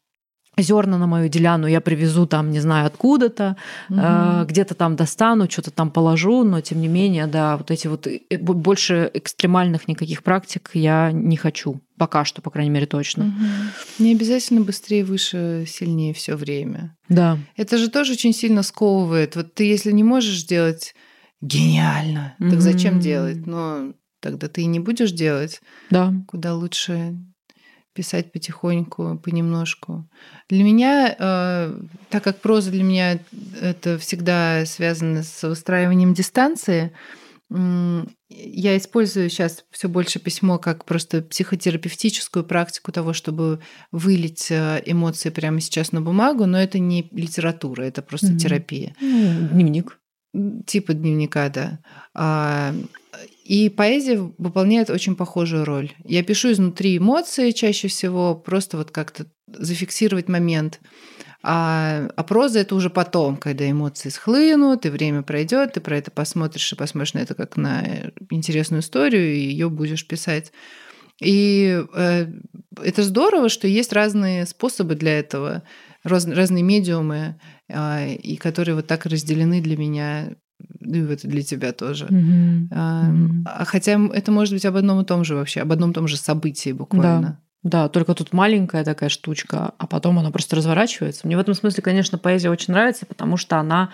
зерна на мою деляну я привезу там, не знаю, откуда-то, угу. э, где-то там достану, что-то там положу, но тем не менее, да, вот эти вот больше экстремальных никаких практик я не хочу. Пока что, по крайней мере, точно. Угу. Не обязательно быстрее, выше, сильнее все время. Да. Это же тоже очень сильно сковывает. Вот ты, если не можешь сделать гениально, угу. так зачем делать? Но тогда ты и не будешь делать. Да. Куда лучше писать потихоньку, понемножку. Для меня, э, так как проза для меня это всегда связано с выстраиванием дистанции, я использую сейчас все больше письмо как просто психотерапевтическую практику того, чтобы вылить э, эмоции прямо сейчас на бумагу, но это не литература, это просто mm-hmm. терапия. Ну, дневник. Типа дневника, да. И поэзия выполняет очень похожую роль. Я пишу изнутри эмоции чаще всего, просто вот как-то зафиксировать момент. А, а проза это уже потом, когда эмоции схлынут, и время пройдет, ты про это посмотришь и посмотришь на это как на интересную историю, и ее будешь писать. И э, это здорово, что есть разные способы для этого, раз, разные медиумы, э, и которые вот так разделены для меня и это для тебя тоже. Mm-hmm. А, mm-hmm. Хотя это может быть об одном и том же вообще, об одном и том же событии буквально. Да. Да, только тут маленькая такая штучка, а потом она просто разворачивается. Мне в этом смысле, конечно, поэзия очень нравится, потому что она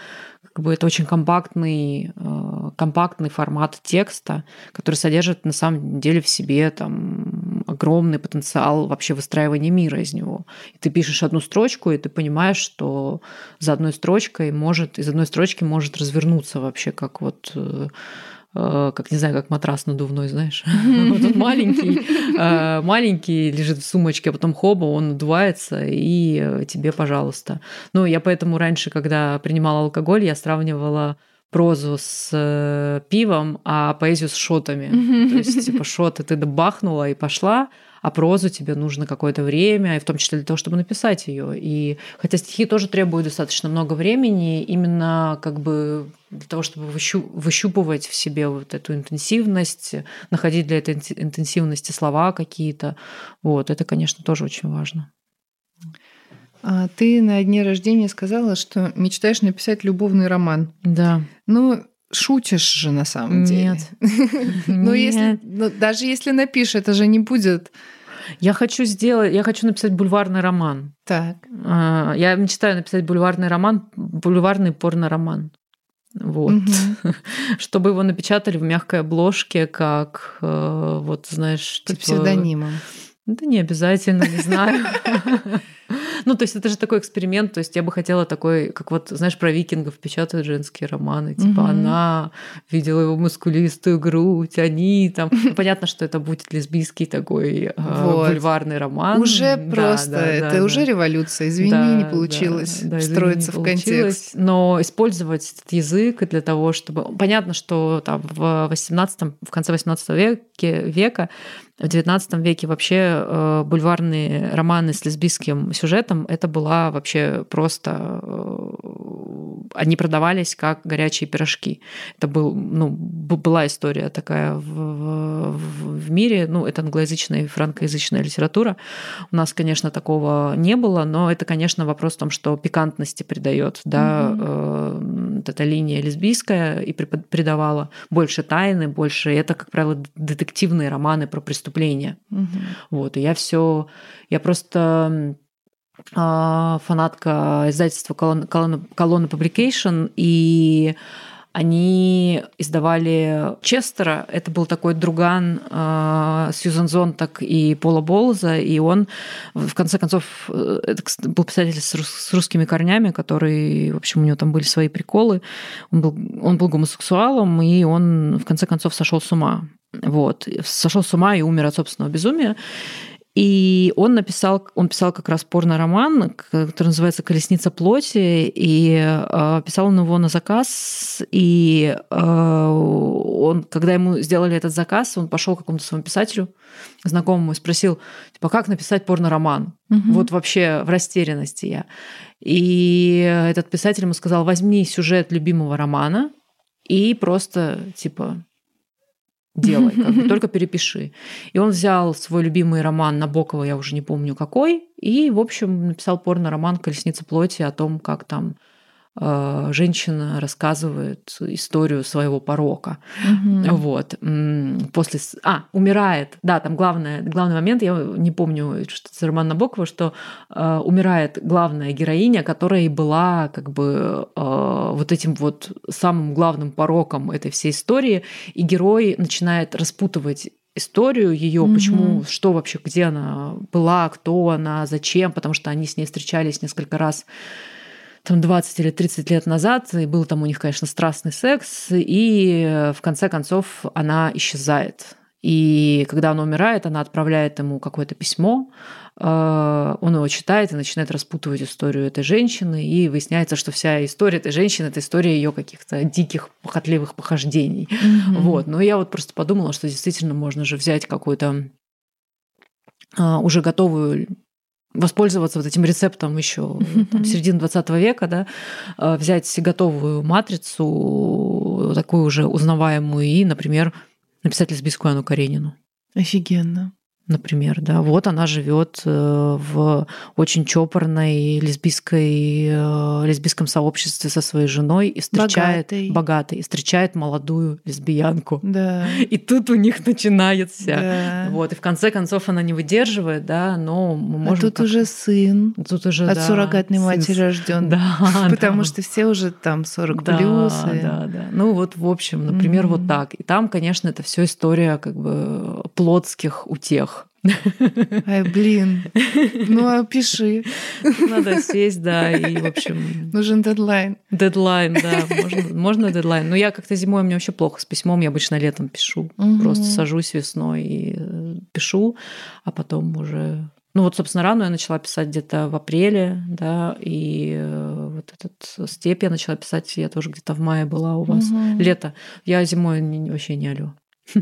как бы это очень компактный, э, компактный формат текста, который содержит на самом деле в себе там огромный потенциал вообще выстраивания мира из него. И ты пишешь одну строчку, и ты понимаешь, что за одной строчкой может, из одной строчки может развернуться вообще как вот э, как, не знаю, как матрас надувной, знаешь. Вот он маленький, э, маленький, лежит в сумочке, а потом хоба, он надувается, и э, тебе, пожалуйста. Ну, я поэтому раньше, когда принимала алкоголь, я сравнивала прозу с э, пивом, а поэзию с шотами. То есть, типа, шоты ты добахнула и пошла, а прозу тебе нужно какое-то время, и в том числе для того, чтобы написать ее. И хотя стихи тоже требуют достаточно много времени, именно как бы для того, чтобы выщупывать в себе вот эту интенсивность, находить для этой интенсивности слова какие-то. Вот, это, конечно, тоже очень важно. А ты на дне рождения сказала, что мечтаешь написать любовный роман. Да. Ну, шутишь же на самом деле. Нет. Ну, если ну, даже если напишешь, это же не будет. Я хочу сделать, я хочу написать бульварный роман. Так. А, я мечтаю написать бульварный роман, бульварный порно-роман. Вот. Угу. Чтобы его напечатали в мягкой обложке, как э, вот, знаешь, под типа... псевдонимом. Да не обязательно, не знаю. Ну, то есть это же такой эксперимент. То есть я бы хотела такой, как вот, знаешь, про викингов печатают женские романы. Типа она видела его мускулистую грудь, они там... Ну, понятно, что это будет лесбийский такой а, бульварный роман. Уже просто, это уже революция. Извини, не получилось встроиться в контекст. Но использовать этот язык для того, чтобы... Понятно, что там в 18 в конце 18 веке, века в XIX веке вообще э, бульварные романы с лесбийским сюжетом это была вообще просто э, они продавались как горячие пирожки. Это был, ну, была история такая в, в, в мире. Ну, это англоязычная и франкоязычная литература. У нас, конечно, такого не было, но это, конечно, вопрос в том, что пикантности придает, да, угу. э, эта линия лесбийская и придавала больше тайны, больше. Это, как правило, детективные романы про преступления. Угу. Вот, и я все, я просто фанатка издательства Колонна Publication, и они издавали Честера, это был такой друган э, Сьюзан Зонтак и Пола Болза, и он, в конце концов, э, это был писатель с, с русскими корнями, который, в общем, у него там были свои приколы, он был, он был гомосексуалом, и он, в конце концов, сошел с ума. Вот. Сошел с ума и умер от собственного безумия. И он написал, он писал как раз порно-роман, который называется «Колесница плоти», и э, писал он его на заказ, и э, он, когда ему сделали этот заказ, он пошел к какому-то своему писателю, знакомому, и спросил, типа, как написать порно-роман? Угу. Вот вообще в растерянности я. И этот писатель ему сказал, возьми сюжет любимого романа и просто, типа, делай, как бы, только перепиши. И он взял свой любимый роман Набокова, я уже не помню какой, и, в общем, написал порно-роман «Колесница плоти» о том, как там Э, женщина рассказывает историю своего порока. Угу. Вот. После... А, умирает. Да, там главное, главный момент, я не помню, что это роман Набокова, что э, умирает главная героиня, которая и была как бы э, вот этим вот самым главным пороком этой всей истории, и герой начинает распутывать историю ее, mm почему, что вообще, где она была, кто она, зачем, потому что они с ней встречались несколько раз там 20 или 30 лет назад, и был там у них, конечно, страстный секс, и в конце концов она исчезает. И когда она умирает, она отправляет ему какое-то письмо, э, он его читает и начинает распутывать историю этой женщины, и выясняется, что вся история этой женщины это история ее каких-то диких, похотливых похождений. Mm-hmm. Вот. Но я вот просто подумала, что действительно можно же взять какую-то а, уже готовую воспользоваться вот этим рецептом еще там, середины 20 века, да, э, взять готовую матрицу, такую уже узнаваемую, и, например, написать лесбийскую Анну Каренину. Офигенно например, да, вот она живет э, в очень чопорной лесбийской э, лесбийском сообществе со своей женой и встречает богатой, богатой и встречает молодую лесбиянку. Да. И тут у них начинается. Да. Вот и в конце концов она не выдерживает, да, но мы а можем. А тут уже сын. Тут уже от да, суррогатной сын. матери рожден. Да. Потому да. что все уже там 40 да, плюс. И... Да, да. Ну вот в общем, например, mm-hmm. вот так. И там, конечно, это все история как бы плотских утех. Ай, блин. Ну, а пиши. Надо сесть, да, и, в общем... Нужен дедлайн. Дедлайн, да. Можно, можно дедлайн. Но я как-то зимой, мне вообще плохо с письмом. Я обычно летом пишу. Угу. Просто сажусь весной и э, пишу, а потом уже... Ну, вот, собственно, рану я начала писать где-то в апреле, да, и э, вот этот степь я начала писать, я тоже где-то в мае была у вас. Угу. Лето. Я зимой вообще не алю.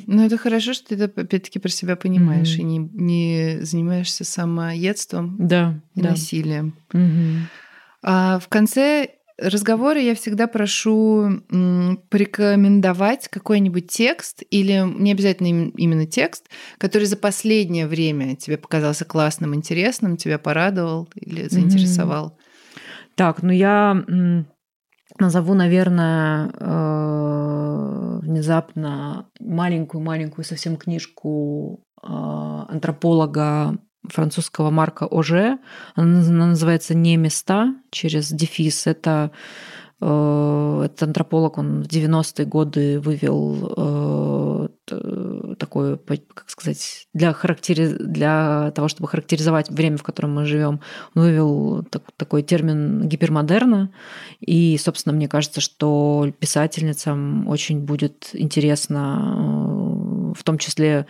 Ну, это хорошо, что ты это опять-таки про себя понимаешь mm-hmm. и не, не занимаешься самоедством да, и да. насилием. Mm-hmm. А в конце разговора я всегда прошу порекомендовать какой-нибудь текст или не обязательно именно текст, который за последнее время тебе показался классным, интересным, тебя порадовал или заинтересовал. Mm-hmm. Так, ну я назову, наверное, э, внезапно маленькую-маленькую совсем книжку э, антрополога французского Марка Оже. Она называется «Не места» через дефис. Это Э, этот антрополог, он в 90-е годы вывел э, такое, как сказать, для, характери... для того, чтобы характеризовать время, в котором мы живем, он вывел так, такой термин гипермодерна. И, собственно, мне кажется, что писательницам очень будет интересно э, в том числе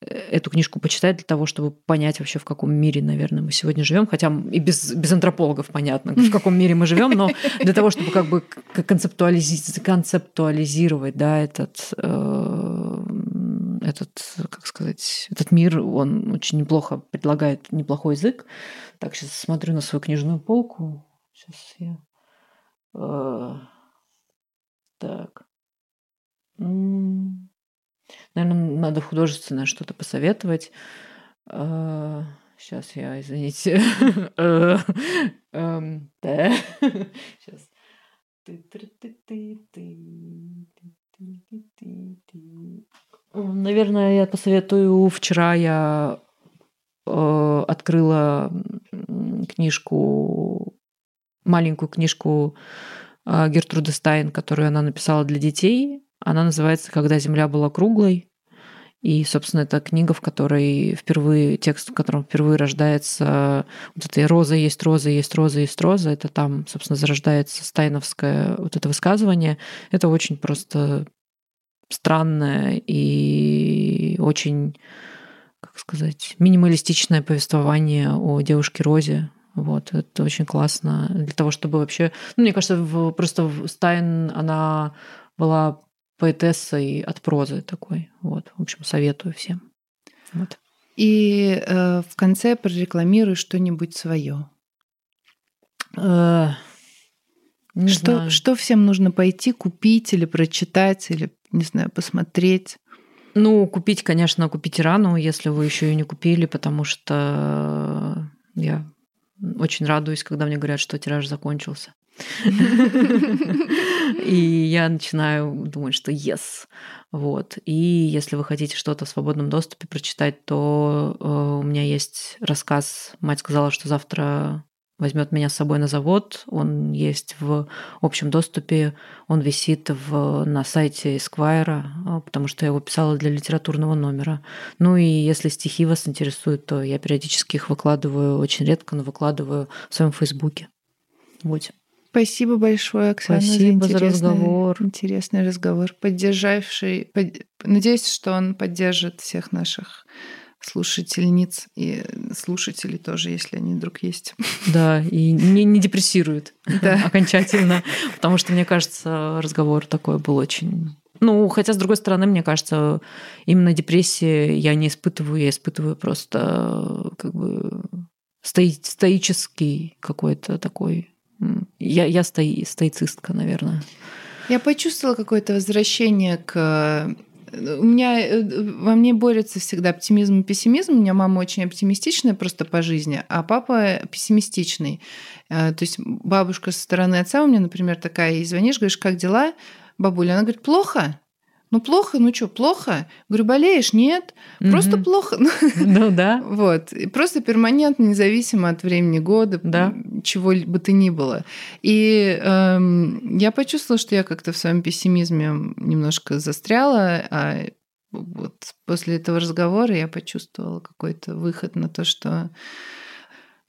эту книжку почитать для того, чтобы понять вообще, в каком мире, наверное, мы сегодня живем. Хотя и без, без антропологов понятно, в каком мире мы живем, но для того, чтобы как бы концептуализировать, концептуализировать да, этот, э, этот, как сказать, этот мир, он очень неплохо предлагает неплохой язык. Так, сейчас смотрю на свою книжную полку. Сейчас я... Э, так. Наверное, надо художественное что-то посоветовать. Сейчас а, я, извините. Сейчас. Наверное, я посоветую. Вчера я э, открыла книжку, маленькую книжку э, Гертруды Стайн, которую она написала для детей. Она называется «Когда Земля была круглой». И, собственно, это книга, в которой впервые, текст, в котором впервые рождается вот эта «Роза есть роза, есть роза, есть роза». Это там, собственно, зарождается стайновское вот это высказывание. Это очень просто странное и очень, как сказать, минималистичное повествование о девушке Розе. Вот, это очень классно для того, чтобы вообще... Ну, мне кажется, в, просто в Стайн она была поэтессой от прозы такой. Вот, в общем, советую всем. Вот. И э, в конце прорекламируй что-нибудь свое. Э, что, что всем нужно пойти купить или прочитать, или, не знаю, посмотреть? Ну, купить, конечно, купить рану, если вы еще ее не купили, потому что я очень радуюсь, когда мне говорят, что тираж закончился. И я начинаю думать, что yes. Вот. И если вы хотите что-то в свободном доступе прочитать, то э, у меня есть рассказ. Мать сказала, что завтра возьмет меня с собой на завод. Он есть в общем доступе, он висит в, на сайте Esquire, а, потому что я его писала для литературного номера. Ну и если стихи вас интересуют, то я периодически их выкладываю, очень редко, но выкладываю в своем Фейсбуке. Вот. Спасибо большое, Оксана, Спасибо за, за разговор. Интересный разговор, поддержавший. Под... Надеюсь, что он поддержит всех наших слушательниц и слушателей тоже, если они вдруг есть. Да, и не, не депрессирует да. окончательно, потому что, мне кажется, разговор такой был очень... Ну, хотя, с другой стороны, мне кажется, именно депрессии я не испытываю, я испытываю просто как бы стои, стоический какой-то такой я, я стои, стоицистка, наверное. Я почувствовала какое-то возвращение к у меня э, во мне борется всегда оптимизм и пессимизм. У меня мама очень оптимистичная просто по жизни, а папа пессимистичный. Э, то есть бабушка со стороны отца у меня, например, такая, и звонишь, говоришь, как дела, бабуля? Она говорит, плохо. Ну плохо, ну что, плохо? Говорю, болеешь? Нет, просто угу. плохо. Ну да. Вот. И просто перманентно, независимо от времени года, да. чего бы то ни было. И эм, я почувствовала, что я как-то в своем пессимизме немножко застряла, а вот после этого разговора я почувствовала какой-то выход на то, что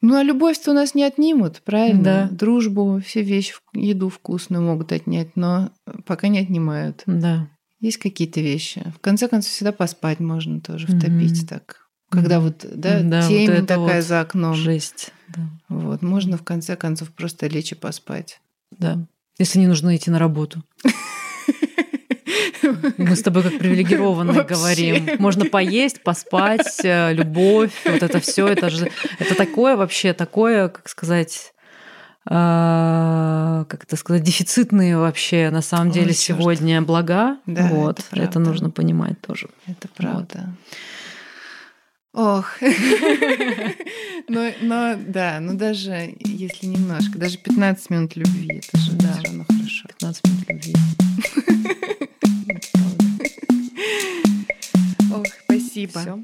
ну, а любовь-то у нас не отнимут, правильно? Да. Дружбу, все вещи, еду вкусную могут отнять, но пока не отнимают. Да. Есть какие-то вещи. В конце концов, всегда поспать можно тоже, втопить mm-hmm. так. Когда вот, да, Да, вот темень это такая вот за окном. Жесть. Да. Вот, можно в конце концов просто лечь и поспать. да. Если не нужно идти на работу. Мы с тобой как привилегированные Вообще. говорим. Можно поесть, поспать, э, любовь, вот это все, это же это такое вообще, такое, как сказать, как это сказать, дефицитные вообще на самом Ой, деле чёрт. сегодня блага. Да, вот, это это, нужно понимать тоже. Это правда. Ох. но, но да, но даже если немножко, даже 15 минут любви, это же Да. все равно хорошо. 15 минут любви. Ох, спасибо. Всё.